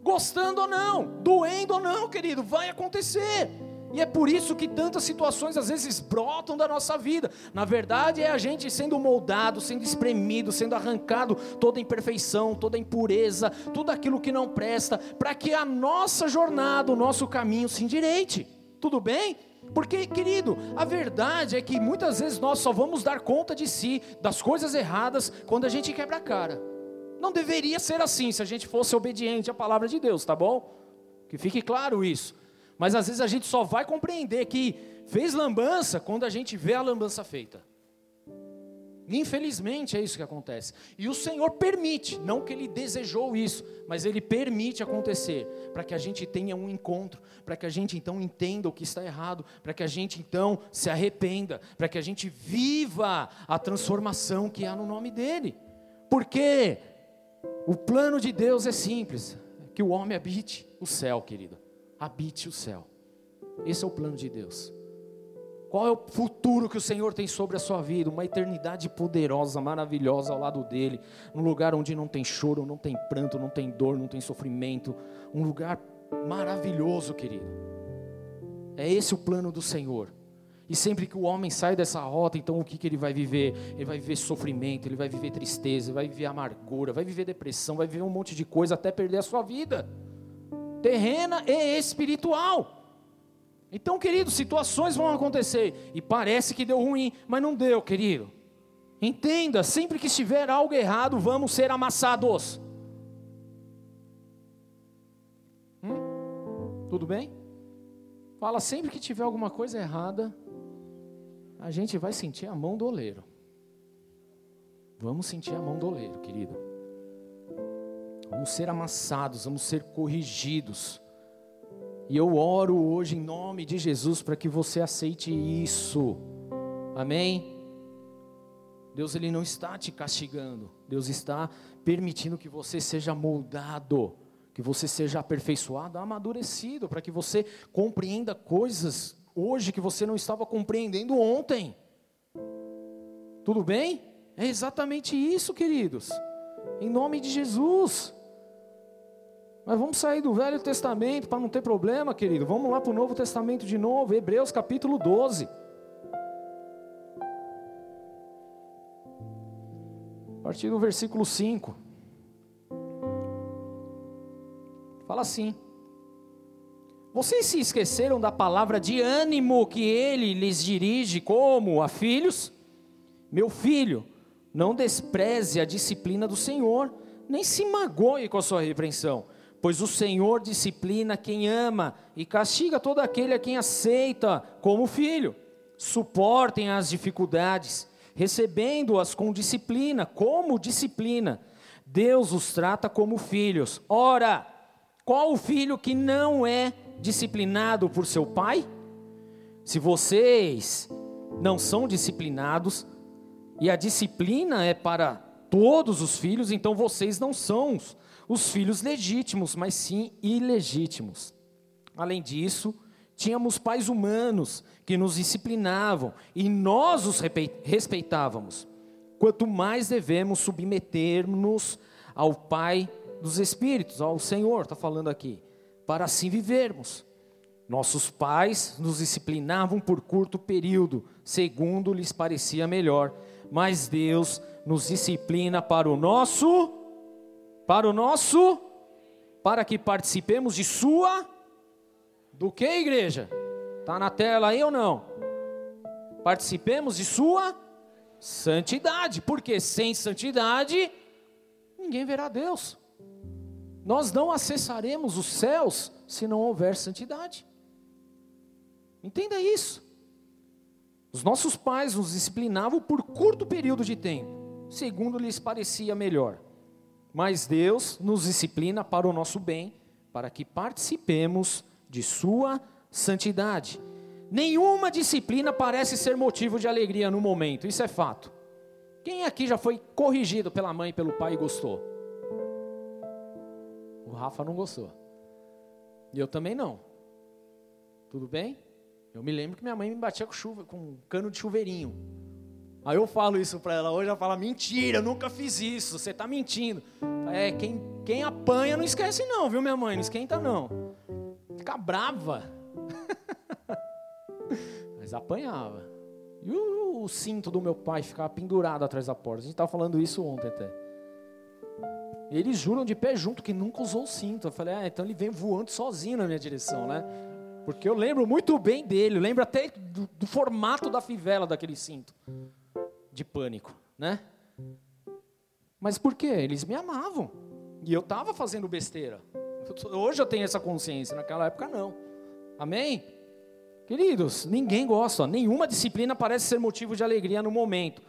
Gostando ou não, doendo ou não, querido, vai acontecer. E é por isso que tantas situações às vezes brotam da nossa vida. Na verdade, é a gente sendo moldado, sendo espremido, sendo arrancado toda imperfeição, toda impureza, tudo aquilo que não presta, para que a nossa jornada, o nosso caminho se endireite. Tudo bem? Porque, querido, a verdade é que muitas vezes nós só vamos dar conta de si, das coisas erradas, quando a gente quebra a cara. Não deveria ser assim se a gente fosse obediente à palavra de Deus, tá bom? Que fique claro isso. Mas às vezes a gente só vai compreender que fez lambança quando a gente vê a lambança feita. Infelizmente é isso que acontece. E o Senhor permite, não que Ele desejou isso, mas Ele permite acontecer, para que a gente tenha um encontro, para que a gente então entenda o que está errado, para que a gente então se arrependa, para que a gente viva a transformação que há no nome dEle. Porque o plano de Deus é simples: que o homem habite o céu, querido habite o céu. Esse é o plano de Deus. Qual é o futuro que o Senhor tem sobre a sua vida? Uma eternidade poderosa, maravilhosa ao lado dele, um lugar onde não tem choro, não tem pranto, não tem dor, não tem sofrimento, um lugar maravilhoso, querido. É esse o plano do Senhor. E sempre que o homem sai dessa rota, então o que, que ele vai viver? Ele vai viver sofrimento, ele vai viver tristeza, vai viver amargura, vai viver depressão, vai viver um monte de coisa até perder a sua vida terrena e espiritual. Então, querido, situações vão acontecer e parece que deu ruim, mas não deu, querido. Entenda, sempre que estiver algo errado, vamos ser amassados. Hum? Tudo bem? Fala sempre que tiver alguma coisa errada, a gente vai sentir a mão do oleiro. Vamos sentir a mão do oleiro, querido. Vamos ser amassados, vamos ser corrigidos. E eu oro hoje em nome de Jesus para que você aceite isso. Amém? Deus ele não está te castigando. Deus está permitindo que você seja moldado, que você seja aperfeiçoado, amadurecido, para que você compreenda coisas hoje que você não estava compreendendo ontem. Tudo bem? É exatamente isso, queridos. Em nome de Jesus. Mas vamos sair do Velho Testamento para não ter problema, querido. Vamos lá para o Novo Testamento de novo, Hebreus capítulo 12. A partir do versículo 5. Fala assim: Vocês se esqueceram da palavra de ânimo que ele lhes dirige como a filhos? Meu filho, não despreze a disciplina do Senhor, nem se magoe com a sua repreensão Pois o Senhor disciplina quem ama e castiga todo aquele a quem aceita como filho. Suportem as dificuldades, recebendo-as com disciplina, como disciplina. Deus os trata como filhos. Ora, qual o filho que não é disciplinado por seu pai? Se vocês não são disciplinados, e a disciplina é para todos os filhos, então vocês não são os filhos legítimos, mas sim ilegítimos. Além disso, tínhamos pais humanos que nos disciplinavam e nós os respeitávamos. Quanto mais devemos submeter-nos ao Pai dos Espíritos, ao Senhor, está falando aqui, para assim vivermos. Nossos pais nos disciplinavam por curto período, segundo lhes parecia melhor, mas Deus nos disciplina para o nosso para o nosso, para que participemos de sua, do que igreja? Está na tela aí ou não? Participemos de sua santidade, porque sem santidade ninguém verá Deus. Nós não acessaremos os céus se não houver santidade. Entenda isso. Os nossos pais nos disciplinavam por curto período de tempo, segundo lhes parecia melhor. Mas Deus nos disciplina para o nosso bem, para que participemos de Sua santidade. Nenhuma disciplina parece ser motivo de alegria no momento, isso é fato. Quem aqui já foi corrigido pela mãe pelo pai e gostou? O Rafa não gostou. E eu também não. Tudo bem? Eu me lembro que minha mãe me batia com, chuva, com um cano de chuveirinho. Aí eu falo isso para ela hoje, ela fala: mentira, eu nunca fiz isso, você está mentindo. É, quem, quem apanha não esquece, não, viu, minha mãe? Não esquenta, não. Fica brava. [laughs] Mas apanhava. E o, o, cinto do meu pai ficava pendurado atrás da porta. A gente estava falando isso ontem até. Eles juram de pé junto que nunca usou o cinto. Eu falei, ah, então ele vem voando sozinho na minha direção, né? Porque eu lembro muito bem dele, lembro até do, do formato da fivela daquele cinto de pânico, né? Mas por quê? Eles me amavam. E eu estava fazendo besteira. Hoje eu tenho essa consciência, naquela época não. Amém? Queridos, ninguém gosta, nenhuma disciplina parece ser motivo de alegria no momento,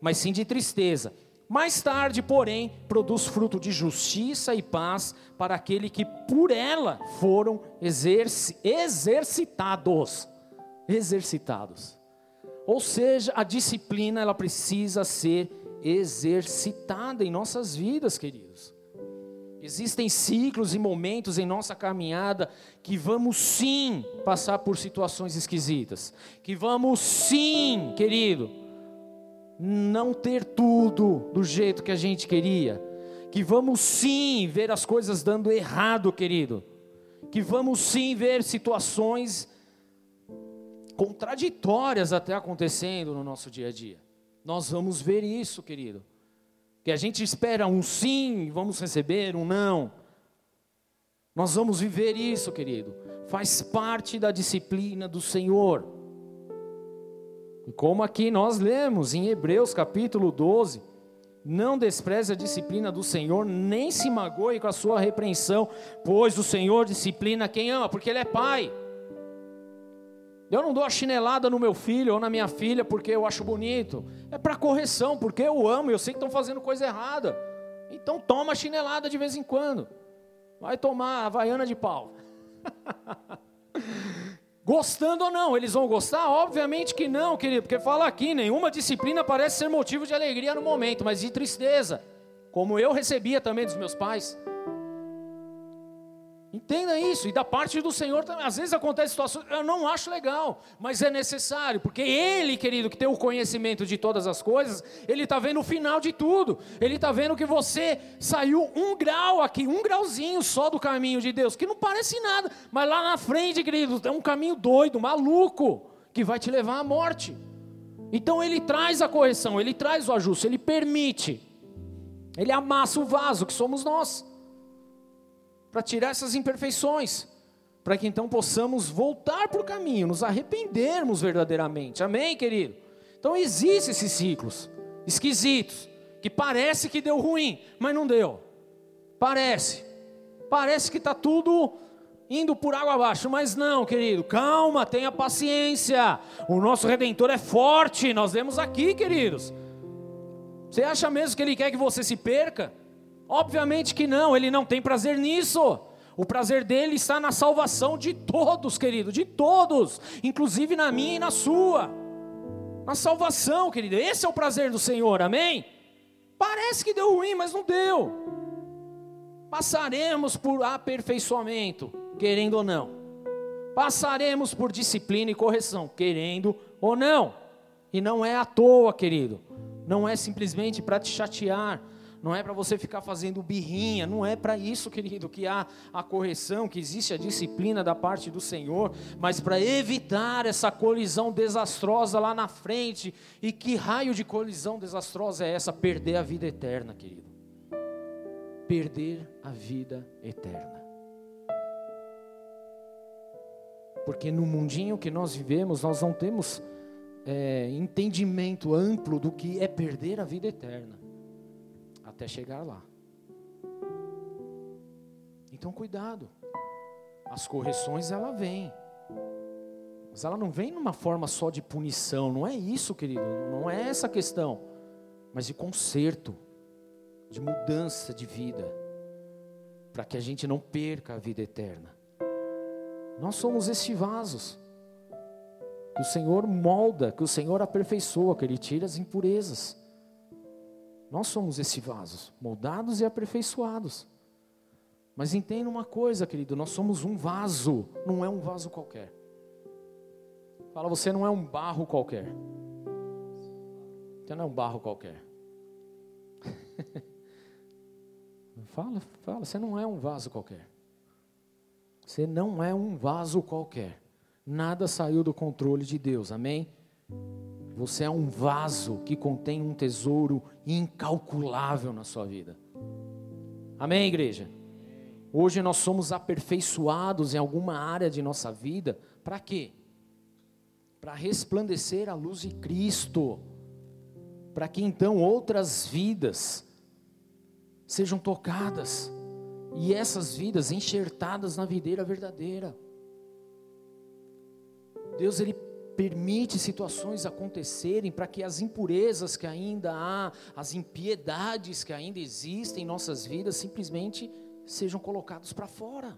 mas sim de tristeza. Mais tarde, porém, produz fruto de justiça e paz para aquele que por ela foram exerci exercitados. Exercitados. Ou seja, a disciplina ela precisa ser exercitada em nossas vidas, queridos. Existem ciclos e momentos em nossa caminhada que vamos sim passar por situações esquisitas, que vamos sim, querido, não ter tudo do jeito que a gente queria, que vamos sim ver as coisas dando errado, querido, que vamos sim ver situações contraditórias até acontecendo no nosso dia a dia. Nós vamos ver isso, querido. Que a gente espera um sim, vamos receber um não. Nós vamos viver isso, querido. faz parte da disciplina do Senhor. E como aqui nós lemos em Hebreus capítulo 12, não despreze a disciplina do Senhor, nem se magoe com a sua repreensão, pois o Senhor disciplina quem ama, porque Ele é Pai. Eu não dou a chinelada no meu filho ou na minha filha porque eu acho bonito. É para correção, porque eu amo, eu sei que estão fazendo coisa errada. Então toma a chinelada de vez em quando. Vai tomar a havaiana de pau. [laughs] Gostando ou não, eles vão gostar? Obviamente que não, querido, porque fala aqui, nenhuma disciplina parece ser motivo de alegria no momento, mas de tristeza, como eu recebia também dos meus pais. Entenda isso, e da parte do Senhor também. Às vezes acontece situações, eu não acho legal, mas é necessário, porque Ele, querido, que tem o conhecimento de todas as coisas, Ele está vendo o final de tudo. Ele está vendo que você saiu um grau aqui, um grauzinho só do caminho de Deus, que não parece nada, mas lá na frente, querido, é um caminho doido, maluco, que vai te levar à morte. Então Ele traz a correção, Ele traz o ajuste, Ele permite, Ele amassa o vaso que somos nós para tirar essas imperfeições, para que então possamos voltar para o caminho, nos arrependermos verdadeiramente. Amém, querido? Então existem esses ciclos esquisitos, que parece que deu ruim, mas não deu. Parece. Parece que está tudo indo por água abaixo, mas não, querido, calma, tenha paciência. O nosso redentor é forte, nós vemos aqui, queridos. Você acha mesmo que ele quer que você se perca? Obviamente que não, ele não tem prazer nisso. O prazer dele está na salvação de todos, querido, de todos, inclusive na minha e na sua. Na salvação, querido. Esse é o prazer do Senhor, amém? Parece que deu ruim, mas não deu. Passaremos por aperfeiçoamento, querendo ou não. Passaremos por disciplina e correção, querendo ou não. E não é à toa, querido. Não é simplesmente para te chatear não é para você ficar fazendo birrinha, não é para isso, querido, que há a correção, que existe a disciplina da parte do Senhor, mas para evitar essa colisão desastrosa lá na frente. E que raio de colisão desastrosa é essa? Perder a vida eterna, querido. Perder a vida eterna. Porque no mundinho que nós vivemos, nós não temos é, entendimento amplo do que é perder a vida eterna até chegar lá. Então cuidado. As correções ela vem. Mas ela não vem numa forma só de punição, não é isso, querido, não é essa a questão, mas de conserto, de mudança de vida, para que a gente não perca a vida eterna. Nós somos esses vasos que o Senhor molda, que o Senhor aperfeiçoa, que Ele tira as impurezas. Nós somos esse vaso, moldados e aperfeiçoados. Mas entenda uma coisa, querido, nós somos um vaso, não é um vaso qualquer. Fala, você não é um barro qualquer. Você não é um barro qualquer. [laughs] fala, fala, você não é um vaso qualquer. Você não é um vaso qualquer. Nada saiu do controle de Deus, amém? Você é um vaso que contém um tesouro incalculável na sua vida. Amém, igreja? Hoje nós somos aperfeiçoados em alguma área de nossa vida, para quê? Para resplandecer a luz de Cristo, para que então outras vidas sejam tocadas e essas vidas enxertadas na videira verdadeira. Deus ele permite situações acontecerem para que as impurezas que ainda há, as impiedades que ainda existem em nossas vidas, simplesmente sejam colocados para fora.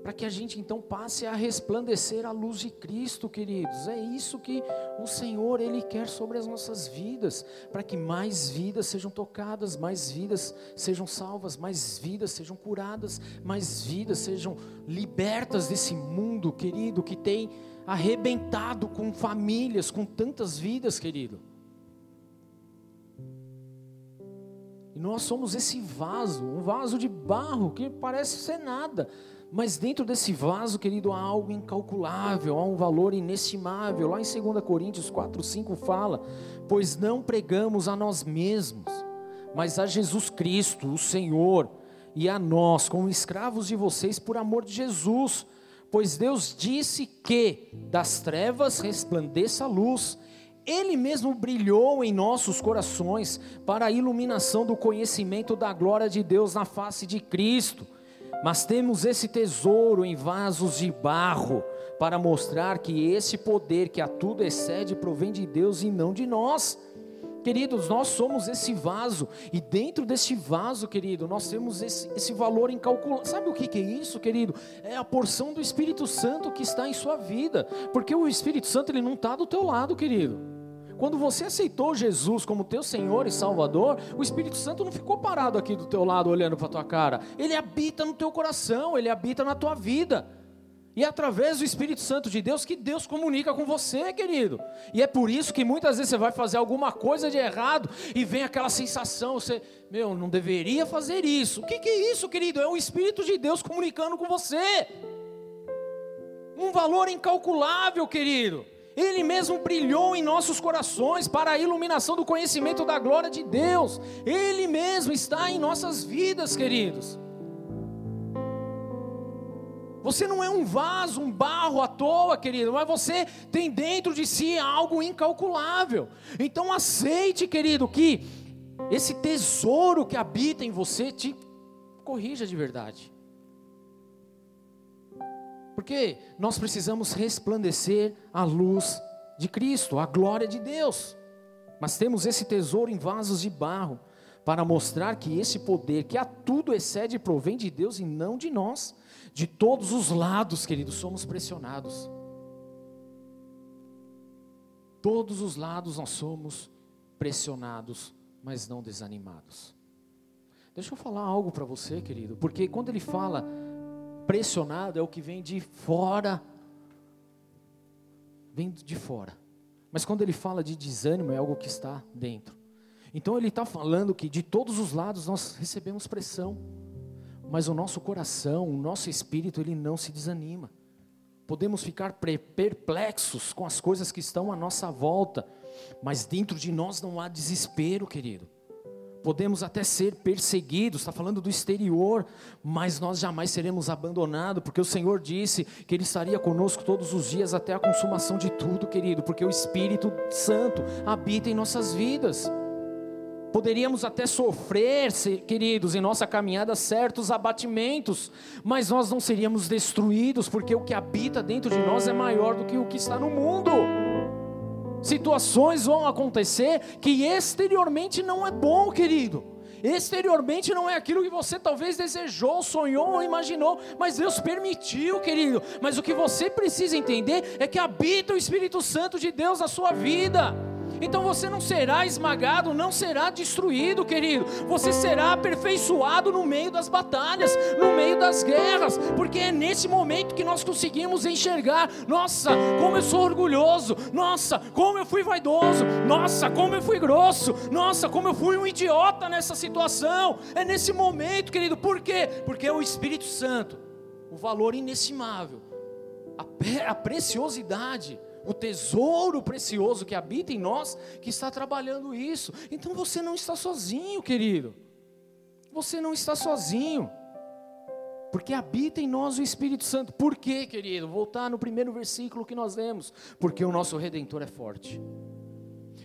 Para que a gente então passe a resplandecer a luz de Cristo, queridos. É isso que o Senhor ele quer sobre as nossas vidas, para que mais vidas sejam tocadas, mais vidas sejam salvas, mais vidas sejam curadas, mais vidas sejam libertas desse mundo, querido, que tem arrebentado com famílias, com tantas vidas, querido. E nós somos esse vaso, um vaso de barro que parece ser nada, mas dentro desse vaso, querido, há algo incalculável, há um valor inestimável. Lá em 2 Coríntios 4, 5 fala: Pois não pregamos a nós mesmos, mas a Jesus Cristo, o Senhor, e a nós, como escravos de vocês, por amor de Jesus. Pois Deus disse que das trevas resplandeça a luz. Ele mesmo brilhou em nossos corações para a iluminação do conhecimento da glória de Deus na face de Cristo. Mas temos esse tesouro em vasos de barro, para mostrar que esse poder que a tudo excede provém de Deus e não de nós. Queridos, nós somos esse vaso, e dentro desse vaso, querido, nós temos esse, esse valor incalculável. Sabe o que, que é isso, querido? É a porção do Espírito Santo que está em sua vida, porque o Espírito Santo ele não está do teu lado, querido. Quando você aceitou Jesus como teu Senhor e Salvador, o Espírito Santo não ficou parado aqui do teu lado olhando para tua cara. Ele habita no teu coração, ele habita na tua vida. E é através do Espírito Santo de Deus que Deus comunica com você, querido. E é por isso que muitas vezes você vai fazer alguma coisa de errado e vem aquela sensação, você, meu, não deveria fazer isso. O que, que é isso, querido? É o Espírito de Deus comunicando com você. Um valor incalculável, querido. Ele mesmo brilhou em nossos corações para a iluminação do conhecimento da glória de Deus. Ele mesmo está em nossas vidas, queridos. Você não é um vaso, um barro à toa, querido, mas você tem dentro de si algo incalculável. Então aceite, querido, que esse tesouro que habita em você te corrija de verdade. Porque nós precisamos resplandecer a luz de Cristo, a glória de Deus. Mas temos esse tesouro em vasos de barro para mostrar que esse poder que a tudo excede provém de Deus e não de nós. De todos os lados, queridos, somos pressionados. Todos os lados nós somos pressionados, mas não desanimados. Deixa eu falar algo para você, querido, porque quando ele fala pressionado é o que vem de fora, vem de fora. Mas quando ele fala de desânimo é algo que está dentro. Então ele está falando que de todos os lados nós recebemos pressão mas o nosso coração, o nosso espírito, ele não se desanima. Podemos ficar perplexos com as coisas que estão à nossa volta, mas dentro de nós não há desespero, querido. Podemos até ser perseguidos, está falando do exterior, mas nós jamais seremos abandonados, porque o Senhor disse que Ele estaria conosco todos os dias até a consumação de tudo, querido, porque o Espírito Santo habita em nossas vidas. Poderíamos até sofrer, queridos, em nossa caminhada certos abatimentos, mas nós não seríamos destruídos, porque o que habita dentro de nós é maior do que o que está no mundo. Situações vão acontecer que exteriormente não é bom, querido. Exteriormente não é aquilo que você talvez desejou, sonhou ou imaginou, mas Deus permitiu, querido. Mas o que você precisa entender é que habita o Espírito Santo de Deus na sua vida. Então você não será esmagado, não será destruído, querido. Você será aperfeiçoado no meio das batalhas, no meio das guerras, porque é nesse momento que nós conseguimos enxergar: nossa, como eu sou orgulhoso, nossa, como eu fui vaidoso, nossa, como eu fui grosso, nossa, como eu fui um idiota nessa situação. É nesse momento, querido, por quê? Porque é o Espírito Santo, o valor inestimável, a, a preciosidade o tesouro precioso que habita em nós, que está trabalhando isso. Então você não está sozinho, querido. Você não está sozinho. Porque habita em nós o Espírito Santo. Por quê, querido? Voltar no primeiro versículo que nós lemos. Porque o nosso redentor é forte.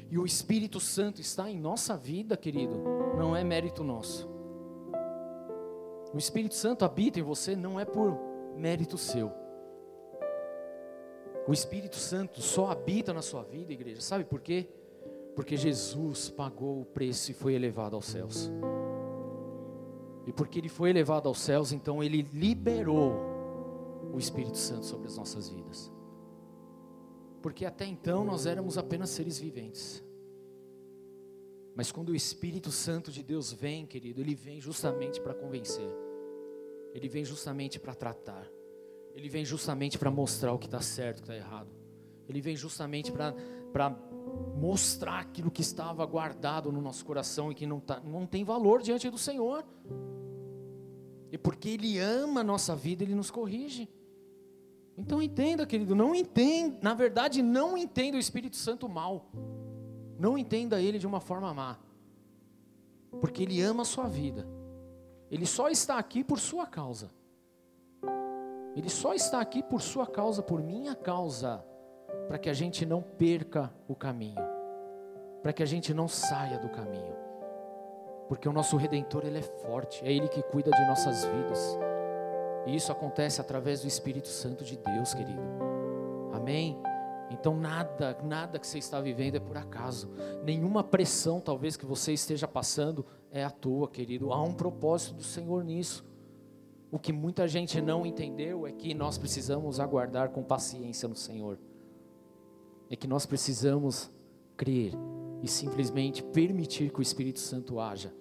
E o Espírito Santo está em nossa vida, querido. Não é mérito nosso. O Espírito Santo habita em você não é por mérito seu o Espírito Santo só habita na sua vida, igreja. Sabe por quê? Porque Jesus pagou o preço e foi elevado aos céus. E porque ele foi elevado aos céus, então ele liberou o Espírito Santo sobre as nossas vidas. Porque até então nós éramos apenas seres viventes. Mas quando o Espírito Santo de Deus vem, querido, ele vem justamente para convencer. Ele vem justamente para tratar. Ele vem justamente para mostrar o que está certo, o que está errado. Ele vem justamente para mostrar aquilo que estava guardado no nosso coração e que não, tá, não tem valor diante do Senhor. E porque Ele ama a nossa vida, Ele nos corrige. Então entenda, querido, não entenda, na verdade, não entenda o Espírito Santo mal. Não entenda ele de uma forma má. Porque ele ama a sua vida. Ele só está aqui por sua causa. Ele só está aqui por sua causa, por minha causa, para que a gente não perca o caminho, para que a gente não saia do caminho. Porque o nosso redentor, ele é forte, é ele que cuida de nossas vidas. E isso acontece através do Espírito Santo de Deus, querido. Amém. Então nada, nada que você está vivendo é por acaso. Nenhuma pressão talvez que você esteja passando é à toa, querido. Há um propósito do Senhor nisso. O que muita gente não entendeu é que nós precisamos aguardar com paciência no Senhor. É que nós precisamos crer e simplesmente permitir que o Espírito Santo haja.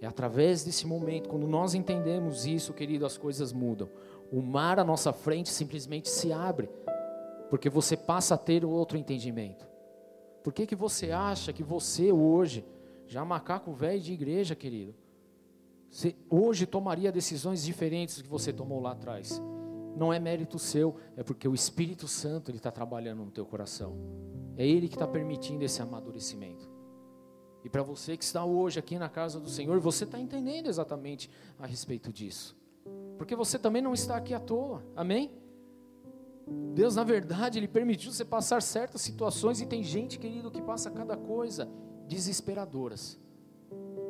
É através desse momento, quando nós entendemos isso, querido, as coisas mudam. O mar à nossa frente simplesmente se abre porque você passa a ter outro entendimento. Por que, que você acha que você hoje, já macaco velho de igreja, querido, você hoje tomaria decisões diferentes do que você tomou lá atrás? Não é mérito seu, é porque o Espírito Santo ele está trabalhando no teu coração. É Ele que está permitindo esse amadurecimento. E para você que está hoje aqui na casa do Senhor, você está entendendo exatamente a respeito disso. Porque você também não está aqui à toa. Amém? Deus, na verdade, Ele permitiu você passar certas situações e tem gente, querido, que passa cada coisa desesperadoras.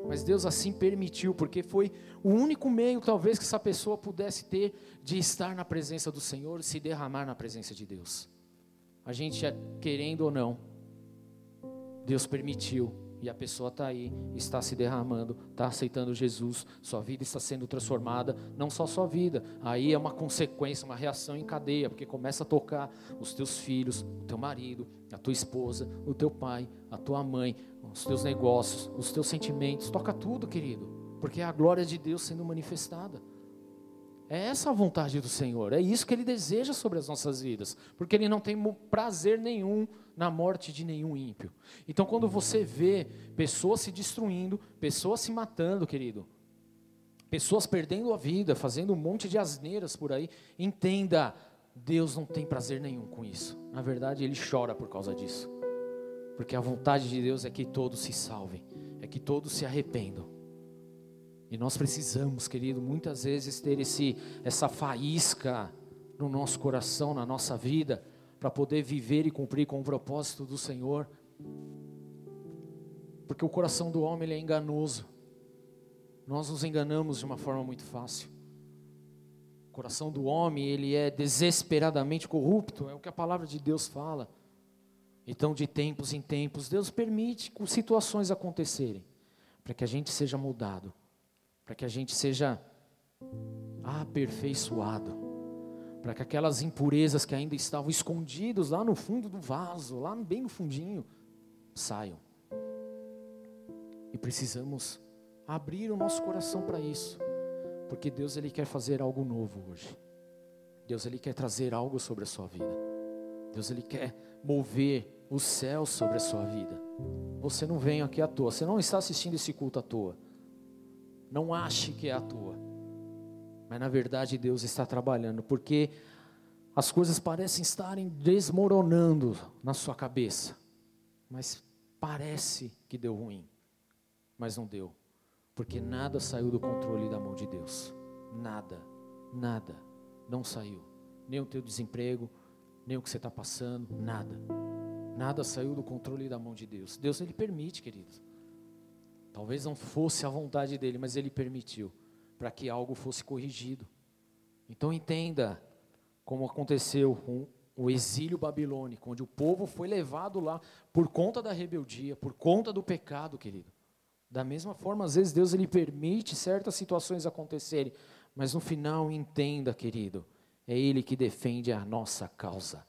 Mas Deus assim permitiu, porque foi o único meio, talvez, que essa pessoa pudesse ter de estar na presença do Senhor se derramar na presença de Deus. A gente, querendo ou não, Deus permitiu e a pessoa está aí, está se derramando, está aceitando Jesus, sua vida está sendo transformada, não só sua vida, aí é uma consequência, uma reação em cadeia, porque começa a tocar os teus filhos, o teu marido, a tua esposa, o teu pai, a tua mãe, os teus negócios, os teus sentimentos, toca tudo, querido, porque é a glória de Deus sendo manifestada. É essa a vontade do Senhor, é isso que Ele deseja sobre as nossas vidas, porque Ele não tem prazer nenhum na morte de nenhum ímpio. Então, quando você vê pessoas se destruindo, pessoas se matando, querido, pessoas perdendo a vida, fazendo um monte de asneiras por aí, entenda, Deus não tem prazer nenhum com isso. Na verdade, Ele chora por causa disso, porque a vontade de Deus é que todos se salvem, é que todos se arrependam. E nós precisamos, querido, muitas vezes ter esse, essa faísca no nosso coração, na nossa vida, para poder viver e cumprir com o propósito do Senhor. Porque o coração do homem é enganoso. Nós nos enganamos de uma forma muito fácil. O coração do homem ele é desesperadamente corrupto, é o que a palavra de Deus fala. Então, de tempos em tempos, Deus permite situações acontecerem para que a gente seja mudado, para que a gente seja aperfeiçoado para que aquelas impurezas que ainda estavam escondidas lá no fundo do vaso, lá bem no fundinho, saiam. E precisamos abrir o nosso coração para isso, porque Deus ele quer fazer algo novo hoje. Deus ele quer trazer algo sobre a sua vida. Deus ele quer mover o céu sobre a sua vida. Você não vem aqui à toa, você não está assistindo esse culto à toa. Não ache que é à toa. Mas na verdade Deus está trabalhando, porque as coisas parecem estarem desmoronando na sua cabeça, mas parece que deu ruim, mas não deu, porque nada saiu do controle da mão de Deus, nada, nada, não saiu, nem o teu desemprego, nem o que você está passando, nada, nada saiu do controle da mão de Deus. Deus ele permite, queridos. Talvez não fosse a vontade dele, mas ele permitiu para que algo fosse corrigido. Então entenda como aconteceu com o exílio babilônico, onde o povo foi levado lá por conta da rebeldia, por conta do pecado, querido. Da mesma forma, às vezes Deus ele permite certas situações acontecerem, mas no final entenda, querido, é Ele que defende a nossa causa,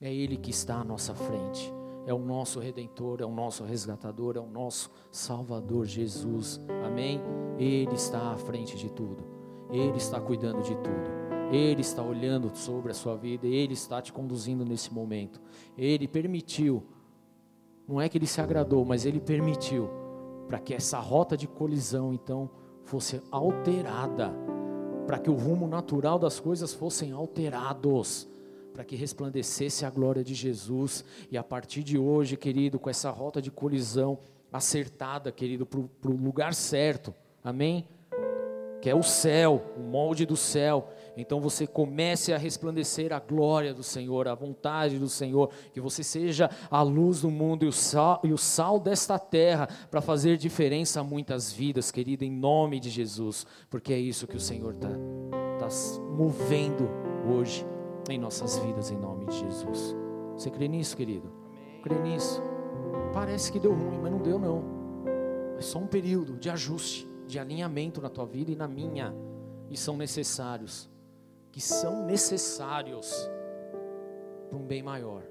é Ele que está à nossa frente é o nosso redentor, é o nosso resgatador, é o nosso salvador Jesus. Amém? Ele está à frente de tudo. Ele está cuidando de tudo. Ele está olhando sobre a sua vida, ele está te conduzindo nesse momento. Ele permitiu. Não é que ele se agradou, mas ele permitiu para que essa rota de colisão então fosse alterada, para que o rumo natural das coisas fossem alterados para que resplandecesse a glória de Jesus. E a partir de hoje, querido, com essa rota de colisão acertada, querido, para o lugar certo, amém? que é o céu, o molde do céu. Então você comece a resplandecer a glória do Senhor, a vontade do Senhor, que você seja a luz do mundo e o sal, e o sal desta terra para fazer diferença a muitas vidas, querido, em nome de Jesus, porque é isso que o Senhor está tá movendo hoje em nossas vidas, em nome de Jesus. Você crê nisso, querido? Crê nisso? Parece que deu ruim, mas não deu não. É só um período de ajuste, de alinhamento na tua vida e na minha, e são necessários que são necessários para um bem maior.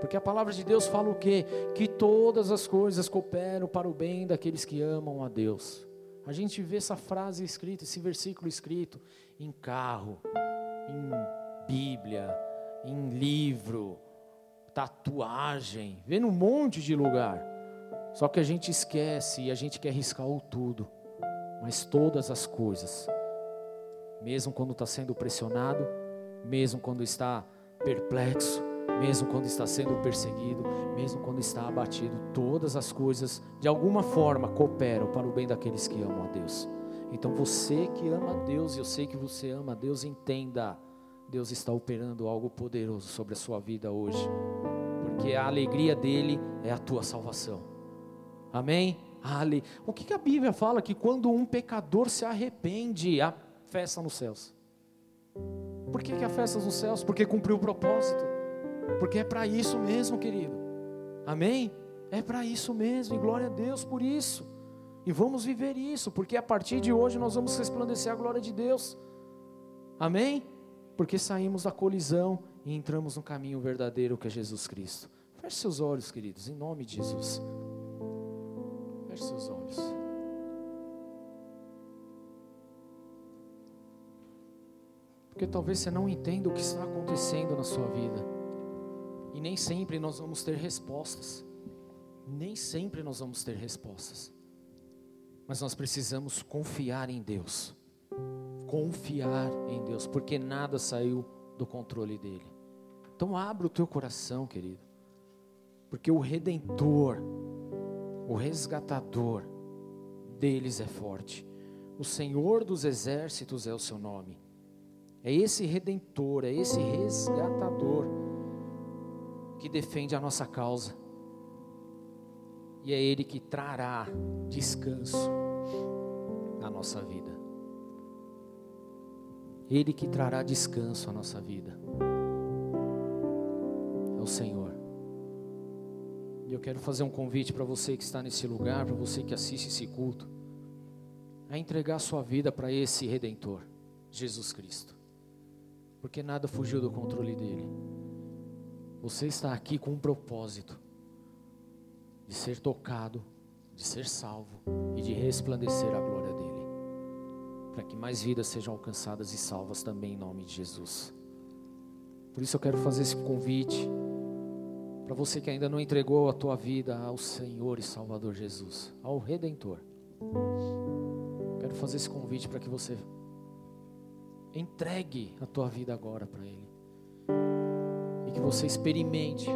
Porque a palavra de Deus fala o quê? Que todas as coisas cooperam para o bem daqueles que amam a Deus. A gente vê essa frase escrita, esse versículo escrito em carro, em Bíblia, em livro, tatuagem, vê num monte de lugar. Só que a gente esquece e a gente quer riscar o tudo. Mas todas as coisas mesmo quando está sendo pressionado, mesmo quando está perplexo, mesmo quando está sendo perseguido, mesmo quando está abatido, todas as coisas de alguma forma cooperam para o bem daqueles que amam a Deus. Então você que ama a Deus, eu sei que você ama a Deus, entenda, Deus está operando algo poderoso sobre a sua vida hoje, porque a alegria dele é a tua salvação. Amém? Ale... O que, que a Bíblia fala? Que quando um pecador se arrepende, a festa nos céus. Por que, que há festas nos céus? Porque cumpriu o propósito. Porque é para isso mesmo, querido. Amém? É para isso mesmo, e glória a Deus por isso. E vamos viver isso, porque a partir de hoje nós vamos resplandecer a glória de Deus. Amém? Porque saímos da colisão e entramos no caminho verdadeiro que é Jesus Cristo. Feche seus olhos, queridos, em nome de Jesus. Feche seus olhos. Porque talvez você não entenda o que está acontecendo na sua vida. E nem sempre nós vamos ter respostas. Nem sempre nós vamos ter respostas. Mas nós precisamos confiar em Deus. Confiar em Deus, porque nada saiu do controle dele. Então abra o teu coração, querido. Porque o redentor, o resgatador deles é forte. O Senhor dos exércitos é o seu nome. É esse redentor, é esse resgatador que defende a nossa causa. E é Ele que trará descanso na nossa vida. Ele que trará descanso à nossa vida. É o Senhor. E eu quero fazer um convite para você que está nesse lugar, para você que assiste esse culto, a entregar a sua vida para esse redentor, Jesus Cristo porque nada fugiu do controle dele. Você está aqui com um propósito de ser tocado, de ser salvo e de resplandecer a glória dele, para que mais vidas sejam alcançadas e salvas também em nome de Jesus. Por isso eu quero fazer esse convite para você que ainda não entregou a tua vida ao Senhor e Salvador Jesus, ao Redentor. Quero fazer esse convite para que você Entregue a tua vida agora para Ele. E que você experimente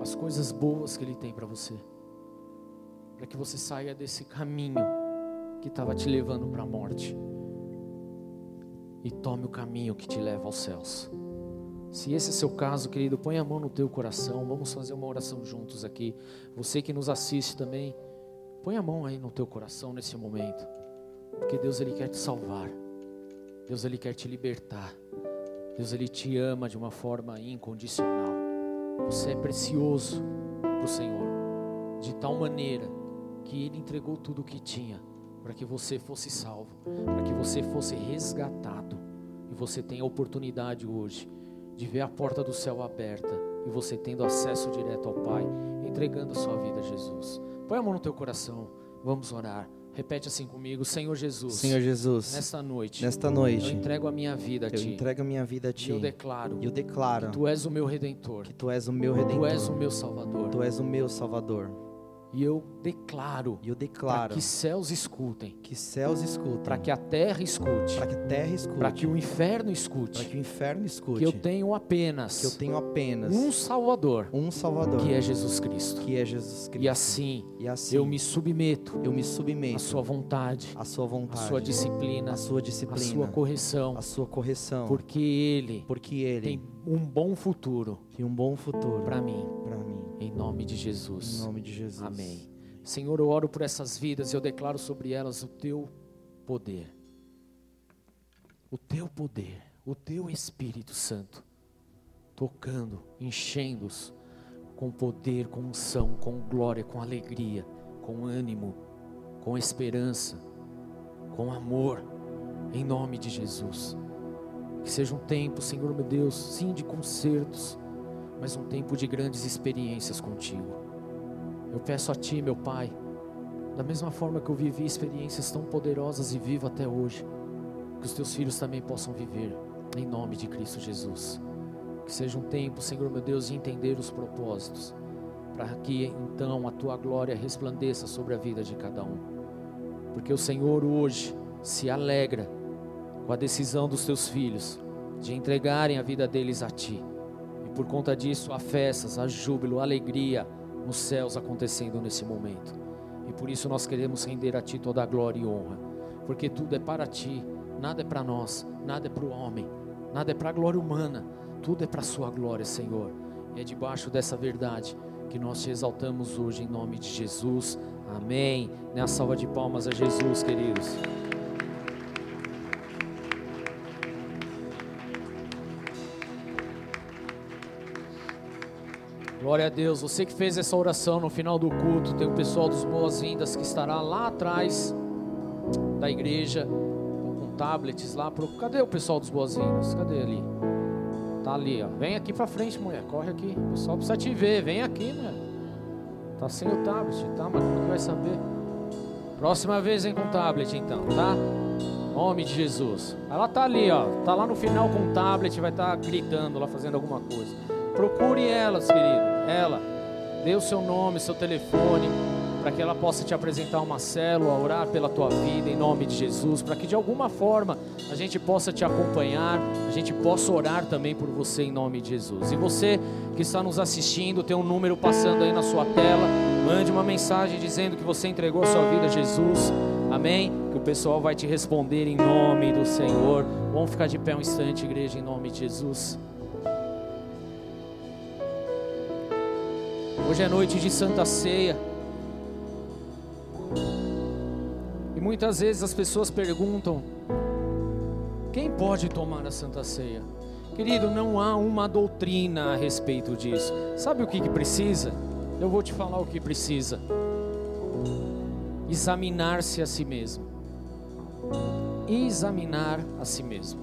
as coisas boas que Ele tem para você. Para que você saia desse caminho que estava te levando para a morte. E tome o caminho que te leva aos céus. Se esse é seu caso, querido, põe a mão no teu coração. Vamos fazer uma oração juntos aqui. Você que nos assiste também, põe a mão aí no teu coração nesse momento. Porque Deus ele quer te salvar. Deus ele quer te libertar. Deus ele te ama de uma forma incondicional. Você é precioso para o Senhor, de tal maneira que Ele entregou tudo o que tinha para que você fosse salvo, para que você fosse resgatado. E você tem a oportunidade hoje de ver a porta do céu aberta e você tendo acesso direto ao Pai, entregando a sua vida a Jesus. Põe a mão no teu coração, vamos orar. Repete assim comigo, Senhor Jesus. Senhor Jesus. Nesta noite. Nesta noite. Eu entrego a minha vida a ti. Eu entrego a minha vida a ti. E eu declaro. Eu declaro. Que tu és o meu redentor. Que tu és o meu redentor. Tu és o meu salvador. Tu és o meu salvador. E eu declaro, E eu para declaro que céus escutem, que céus escutem, para que a terra escute, para que a terra escute, para que o inferno para escute, que o inferno escute, que eu tenho apenas que eu tenho apenas um Salvador, um Salvador, que é Jesus Cristo. que é Jesus Cristo. E assim E assim eu me submeto eu me à submeto sua vontade, à sua à vontade, sua disciplina, à sua à disciplina, sua correção, à sua correção, porque Ele porque Ele tem um bom futuro tem um bom futuro para mim, para mim. Em nome de Em Jesus. nome de Jesus. Amém. Senhor, eu oro por essas vidas e eu declaro sobre elas o teu poder. O teu poder, o teu Espírito Santo, tocando, enchendo-os com poder, com unção, com glória, com alegria, com ânimo, com esperança, com amor, em nome de Jesus. Que seja um tempo, Senhor meu Deus, sim de concertos, mas um tempo de grandes experiências contigo. Eu peço a Ti, meu Pai, da mesma forma que eu vivi experiências tão poderosas e vivo até hoje, que os Teus filhos também possam viver, em nome de Cristo Jesus. Que seja um tempo, Senhor meu Deus, de entender os propósitos, para que então a Tua glória resplandeça sobre a vida de cada um. Porque o Senhor hoje se alegra com a decisão dos Teus filhos de entregarem a vida deles a Ti. E por conta disso há festas, há júbilo, há alegria nos céus acontecendo nesse momento. E por isso nós queremos render a Ti toda a glória e honra, porque tudo é para Ti, nada é para nós, nada é para o homem, nada é para a glória humana, tudo é para a Sua glória, Senhor. E é debaixo dessa verdade que nós te exaltamos hoje em nome de Jesus. Amém. Uma salva de palmas a Jesus, queridos. Glória a Deus. Você que fez essa oração no final do culto, tem o pessoal dos boas-vindas que estará lá atrás da igreja, com tablets lá. Pro... Cadê o pessoal dos boas-vindas? Cadê ali? Tá ali, ó. Vem aqui pra frente, mulher. Corre aqui. O pessoal precisa te ver. Vem aqui, mulher. Tá sem o tablet, tá? Mas como que vai saber? Próxima vez vem com tablet, então, tá? Nome de Jesus. Ela tá ali, ó. Tá lá no final com o tablet, vai estar gritando lá, fazendo alguma coisa. Procure elas, querido. Ela. Dê o seu nome, seu telefone, para que ela possa te apresentar uma célula, orar pela tua vida em nome de Jesus, para que de alguma forma a gente possa te acompanhar, a gente possa orar também por você em nome de Jesus. E você que está nos assistindo, tem um número passando aí na sua tela, mande uma mensagem dizendo que você entregou sua vida a Jesus. Amém? Que o pessoal vai te responder em nome do Senhor. Vamos ficar de pé um instante, igreja, em nome de Jesus. Hoje é noite de Santa Ceia. E muitas vezes as pessoas perguntam: quem pode tomar a Santa Ceia? Querido, não há uma doutrina a respeito disso. Sabe o que, que precisa? Eu vou te falar o que precisa. Examinar-se a si mesmo. Examinar a si mesmo.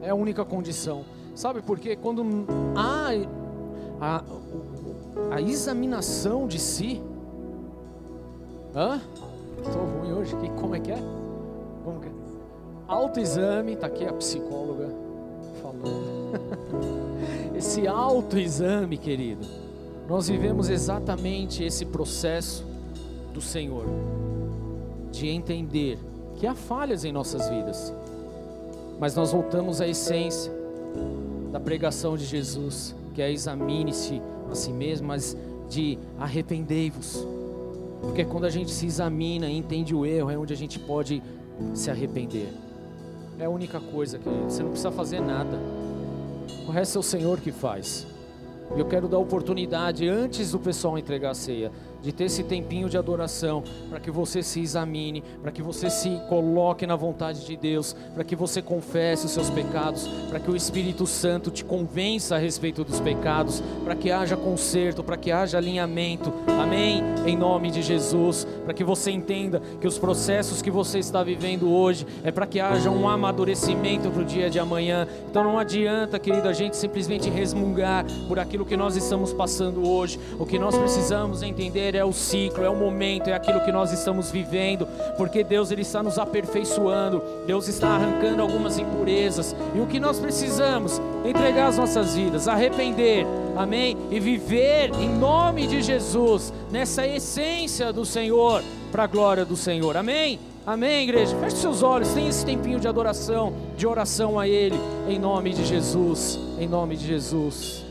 É a única condição. Sabe por quê? Quando há a, a examinação de si. Hã? Estou ruim hoje. Que, como é que é? Como que é? Autoexame, está aqui a psicóloga falando. [laughs] esse autoexame, querido, nós vivemos exatamente esse processo do Senhor, de entender que há falhas em nossas vidas, mas nós voltamos à essência da pregação de Jesus, que é examine-se a si mesmo, mas de arrependei-vos. Porque quando a gente se examina e entende o erro, é onde a gente pode se arrepender. É a única coisa, querido. Você não precisa fazer nada. O resto é o Senhor que faz. Eu quero dar oportunidade, antes do pessoal entregar a ceia, de ter esse tempinho de adoração, para que você se examine, para que você se coloque na vontade de Deus, para que você confesse os seus pecados, para que o Espírito Santo te convença a respeito dos pecados, para que haja conserto, para que haja alinhamento, amém? Em nome de Jesus, para que você entenda que os processos que você está vivendo hoje é para que haja um amadurecimento para o dia de amanhã. Então não adianta, querido, a gente simplesmente resmungar por aquilo que nós estamos passando hoje. O que nós precisamos entender é o ciclo, é o momento, é aquilo que nós estamos vivendo, porque Deus ele está nos aperfeiçoando, Deus está arrancando algumas impurezas, e o que nós precisamos? Entregar as nossas vidas, arrepender, amém? E viver em nome de Jesus, nessa essência do Senhor, para a glória do Senhor, amém? Amém, igreja? Feche seus olhos, tem esse tempinho de adoração, de oração a Ele, em nome de Jesus, em nome de Jesus.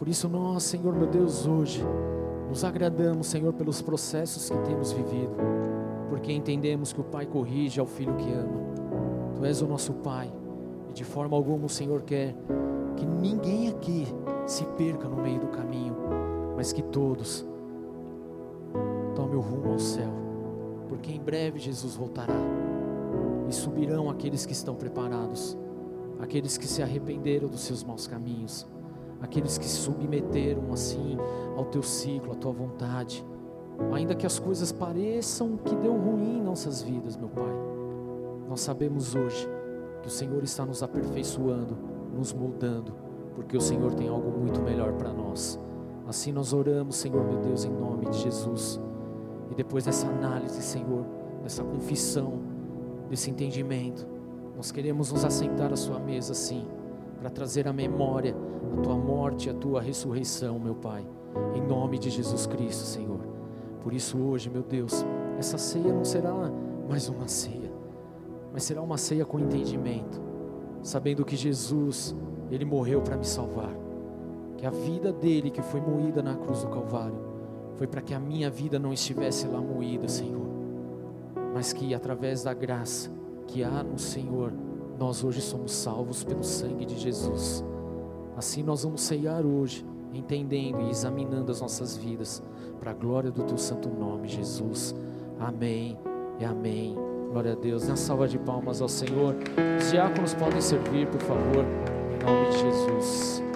Por isso, nós, Senhor meu Deus, hoje, nos agradamos, Senhor, pelos processos que temos vivido, porque entendemos que o Pai corrige ao filho que ama. Tu és o nosso Pai, e de forma alguma o Senhor quer que ninguém aqui se perca no meio do caminho, mas que todos tomem o rumo ao céu, porque em breve Jesus voltará e subirão aqueles que estão preparados, aqueles que se arrependeram dos seus maus caminhos, aqueles que submeteram assim ao teu ciclo, à tua vontade. Ainda que as coisas pareçam que deu ruim em nossas vidas, meu Pai, nós sabemos hoje que o Senhor está nos aperfeiçoando, nos moldando, porque o Senhor tem algo muito melhor para nós. Assim nós oramos, Senhor meu Deus, em nome de Jesus. E depois dessa análise, Senhor, dessa confissão, desse entendimento, nós queremos nos assentar à Sua mesa, sim, para trazer à memória a Tua morte e a Tua ressurreição, meu Pai, em nome de Jesus Cristo, Senhor. Por isso, hoje, meu Deus, essa ceia não será mais uma ceia, mas será uma ceia com entendimento, sabendo que Jesus, Ele morreu para me salvar, que a vida dele que foi moída na cruz do Calvário, foi para que a minha vida não estivesse lá moída, Senhor, mas que através da graça que há no Senhor, nós hoje somos salvos pelo sangue de Jesus. Assim nós vamos ceiar hoje, entendendo e examinando as nossas vidas, para a glória do teu santo nome, Jesus. Amém e amém. Glória a Deus. Na salva de palmas ao Senhor. Os diáconos podem servir, por favor, em nome de Jesus.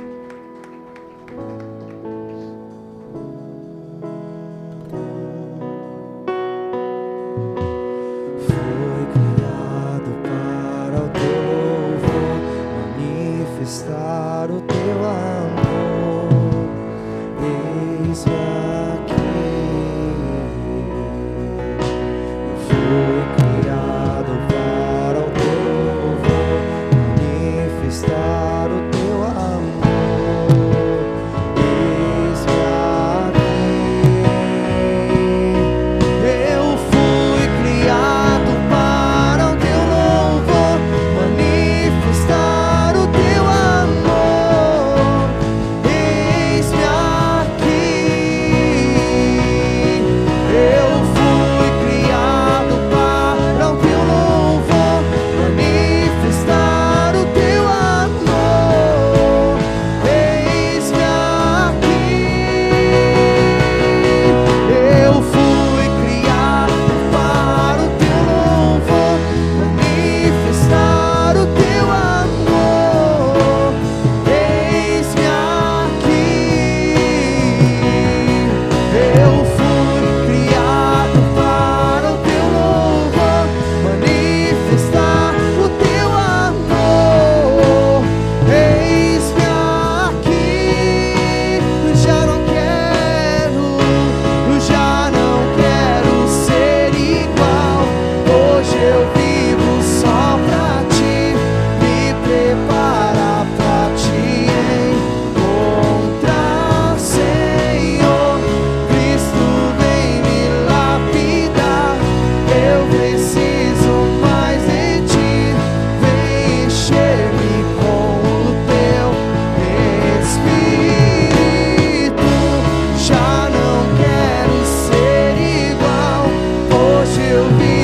Hoje eu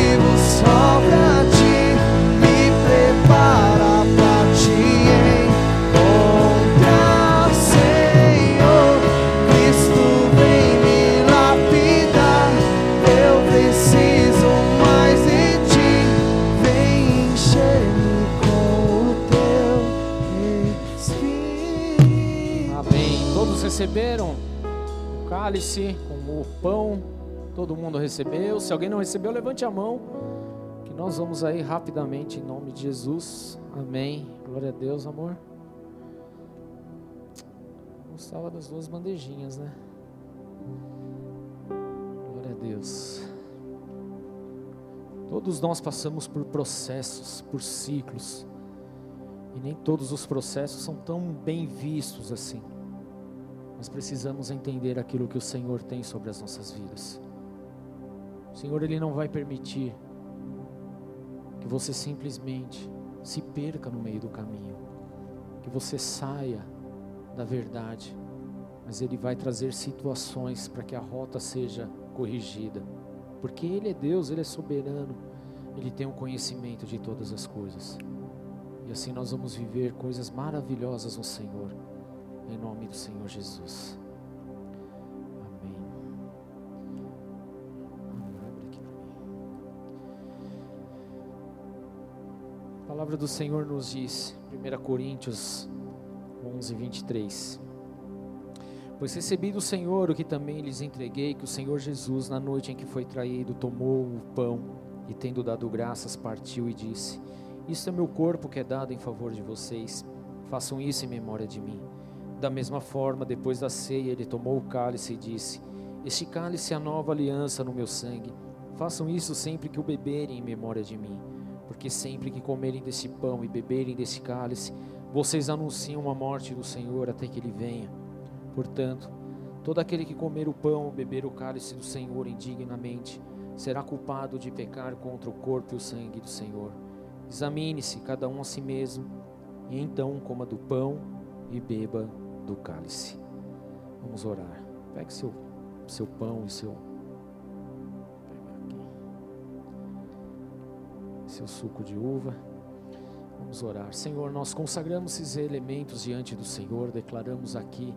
Todo mundo recebeu. Se alguém não recebeu, levante a mão. Que nós vamos aí rapidamente em nome de Jesus. Amém. Glória a Deus, amor. Gostava das duas bandejinhas, né? Glória a Deus. Todos nós passamos por processos, por ciclos. E nem todos os processos são tão bem vistos assim. Nós precisamos entender aquilo que o Senhor tem sobre as nossas vidas. O Senhor ele não vai permitir que você simplesmente se perca no meio do caminho, que você saia da verdade, mas ele vai trazer situações para que a rota seja corrigida. Porque ele é Deus, ele é soberano, ele tem o conhecimento de todas as coisas. E assim nós vamos viver coisas maravilhosas no Senhor, em nome do Senhor Jesus. A palavra do Senhor nos diz, 1 Coríntios 11, 23. Pois recebi do Senhor o que também lhes entreguei, que o Senhor Jesus, na noite em que foi traído, tomou o pão e, tendo dado graças, partiu e disse: Isto é meu corpo que é dado em favor de vocês. Façam isso em memória de mim. Da mesma forma, depois da ceia, ele tomou o cálice e disse: Este cálice é a nova aliança no meu sangue. Façam isso sempre que o beberem em memória de mim. Porque sempre que comerem desse pão e beberem desse cálice, vocês anunciam a morte do Senhor até que ele venha. Portanto, todo aquele que comer o pão ou beber o cálice do Senhor indignamente será culpado de pecar contra o corpo e o sangue do Senhor. Examine-se cada um a si mesmo, e então coma do pão e beba do cálice. Vamos orar. Pegue seu, seu pão e seu. Seu suco de uva. Vamos orar. Senhor, nós consagramos esses elementos diante do Senhor, declaramos aqui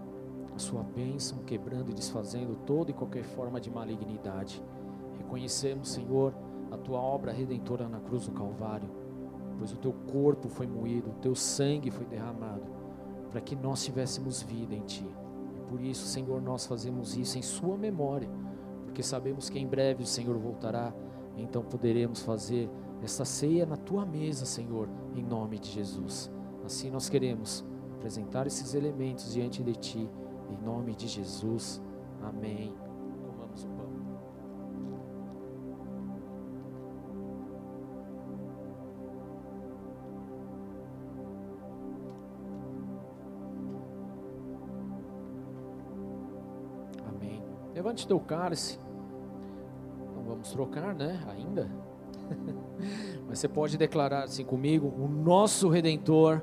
a sua bênção, quebrando e desfazendo toda e qualquer forma de malignidade. Reconhecemos, Senhor, a tua obra redentora na cruz do Calvário, pois o teu corpo foi moído, o teu sangue foi derramado, para que nós tivéssemos vida em ti. E por isso, Senhor, nós fazemos isso em Sua memória, porque sabemos que em breve o Senhor voltará, então poderemos fazer esta ceia na tua mesa, Senhor, em nome de Jesus. Assim nós queremos apresentar esses elementos diante de ti em nome de Jesus. Amém. Comamos o pão. Amém. Levante teu cálice. Não vamos trocar, né? Ainda. [laughs] Mas você pode declarar assim comigo: o nosso redentor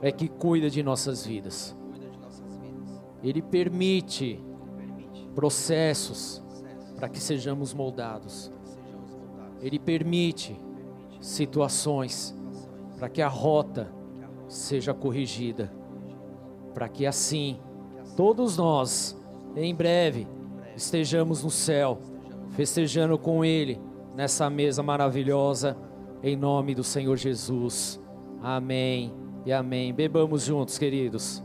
é que cuida de nossas vidas. Ele permite processos para que sejamos moldados. Ele permite situações para que a rota seja corrigida. Para que assim todos nós, em breve, estejamos no céu, festejando com Ele nessa mesa maravilhosa, em nome do Senhor Jesus. Amém e amém. Bebamos juntos, queridos.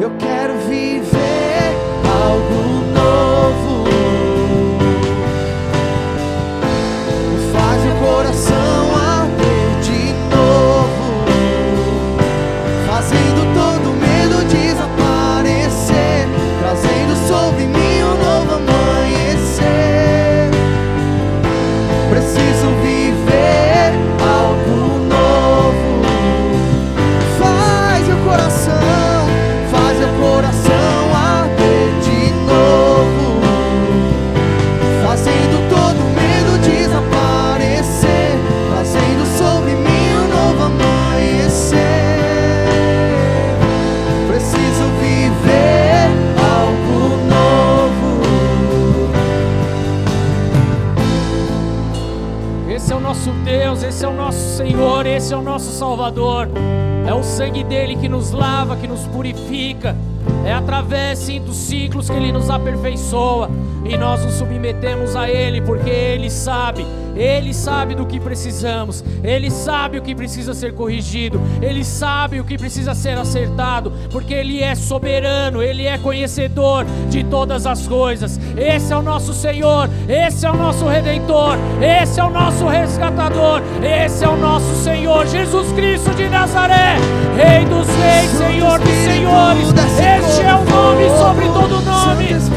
Eu quero viver algo novo. Esse é o nosso Salvador. É o sangue dele que nos lava, que nos purifica. É através sim dos ciclos que ele nos aperfeiçoa. E nós nos submetemos a ele, porque ele sabe, ele sabe do que precisamos, ele sabe o que precisa ser corrigido, ele sabe o que precisa ser acertado, porque ele é soberano, ele é conhecedor de todas as coisas. Esse é o nosso Senhor, esse é o nosso redentor, esse é o nosso resgatador, esse é o nosso Senhor Jesus Cristo de Nazaré, Rei dos reis, Senhor dos senhores. Este é o nome sobre todo nome.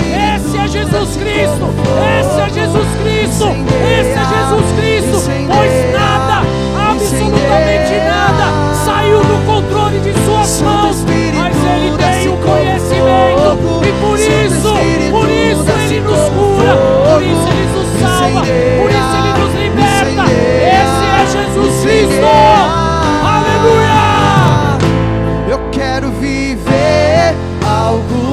É Jesus Cristo, esse é Jesus Cristo, esse é Jesus Cristo, pois nada, absolutamente nada, saiu do controle de Suas mãos, mas Ele tem o conhecimento, e por isso, por isso Ele nos cura, por isso Ele nos salva, por isso Ele nos liberta. Esse é Jesus Cristo, aleluia! Eu quero viver algo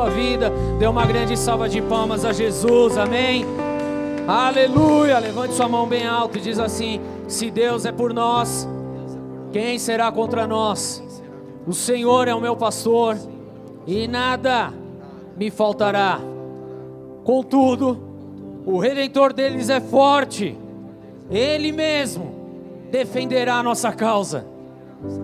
tua vida. Dê uma grande salva de palmas a Jesus, amém. Aleluia! Levante sua mão bem alto e diz assim: Se Deus é por nós, quem será contra nós? O Senhor é o meu pastor e nada me faltará. Contudo, o redentor deles é forte, ele mesmo defenderá a nossa causa.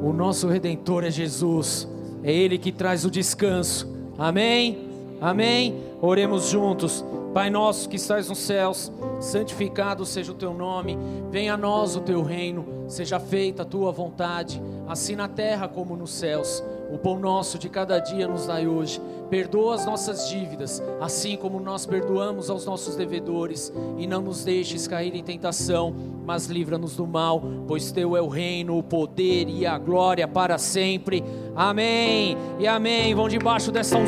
O nosso redentor é Jesus, é ele que traz o descanso. Amém? Amém? Oremos juntos. Pai nosso que estás nos céus, santificado seja o teu nome, venha a nós o teu reino, seja feita a tua vontade, assim na terra como nos céus. O pão nosso de cada dia nos dai hoje. Perdoa as nossas dívidas, assim como nós perdoamos aos nossos devedores, e não nos deixes cair em tentação, mas livra-nos do mal, pois teu é o reino, o poder e a glória para sempre. Amém. E amém. Vão debaixo dessa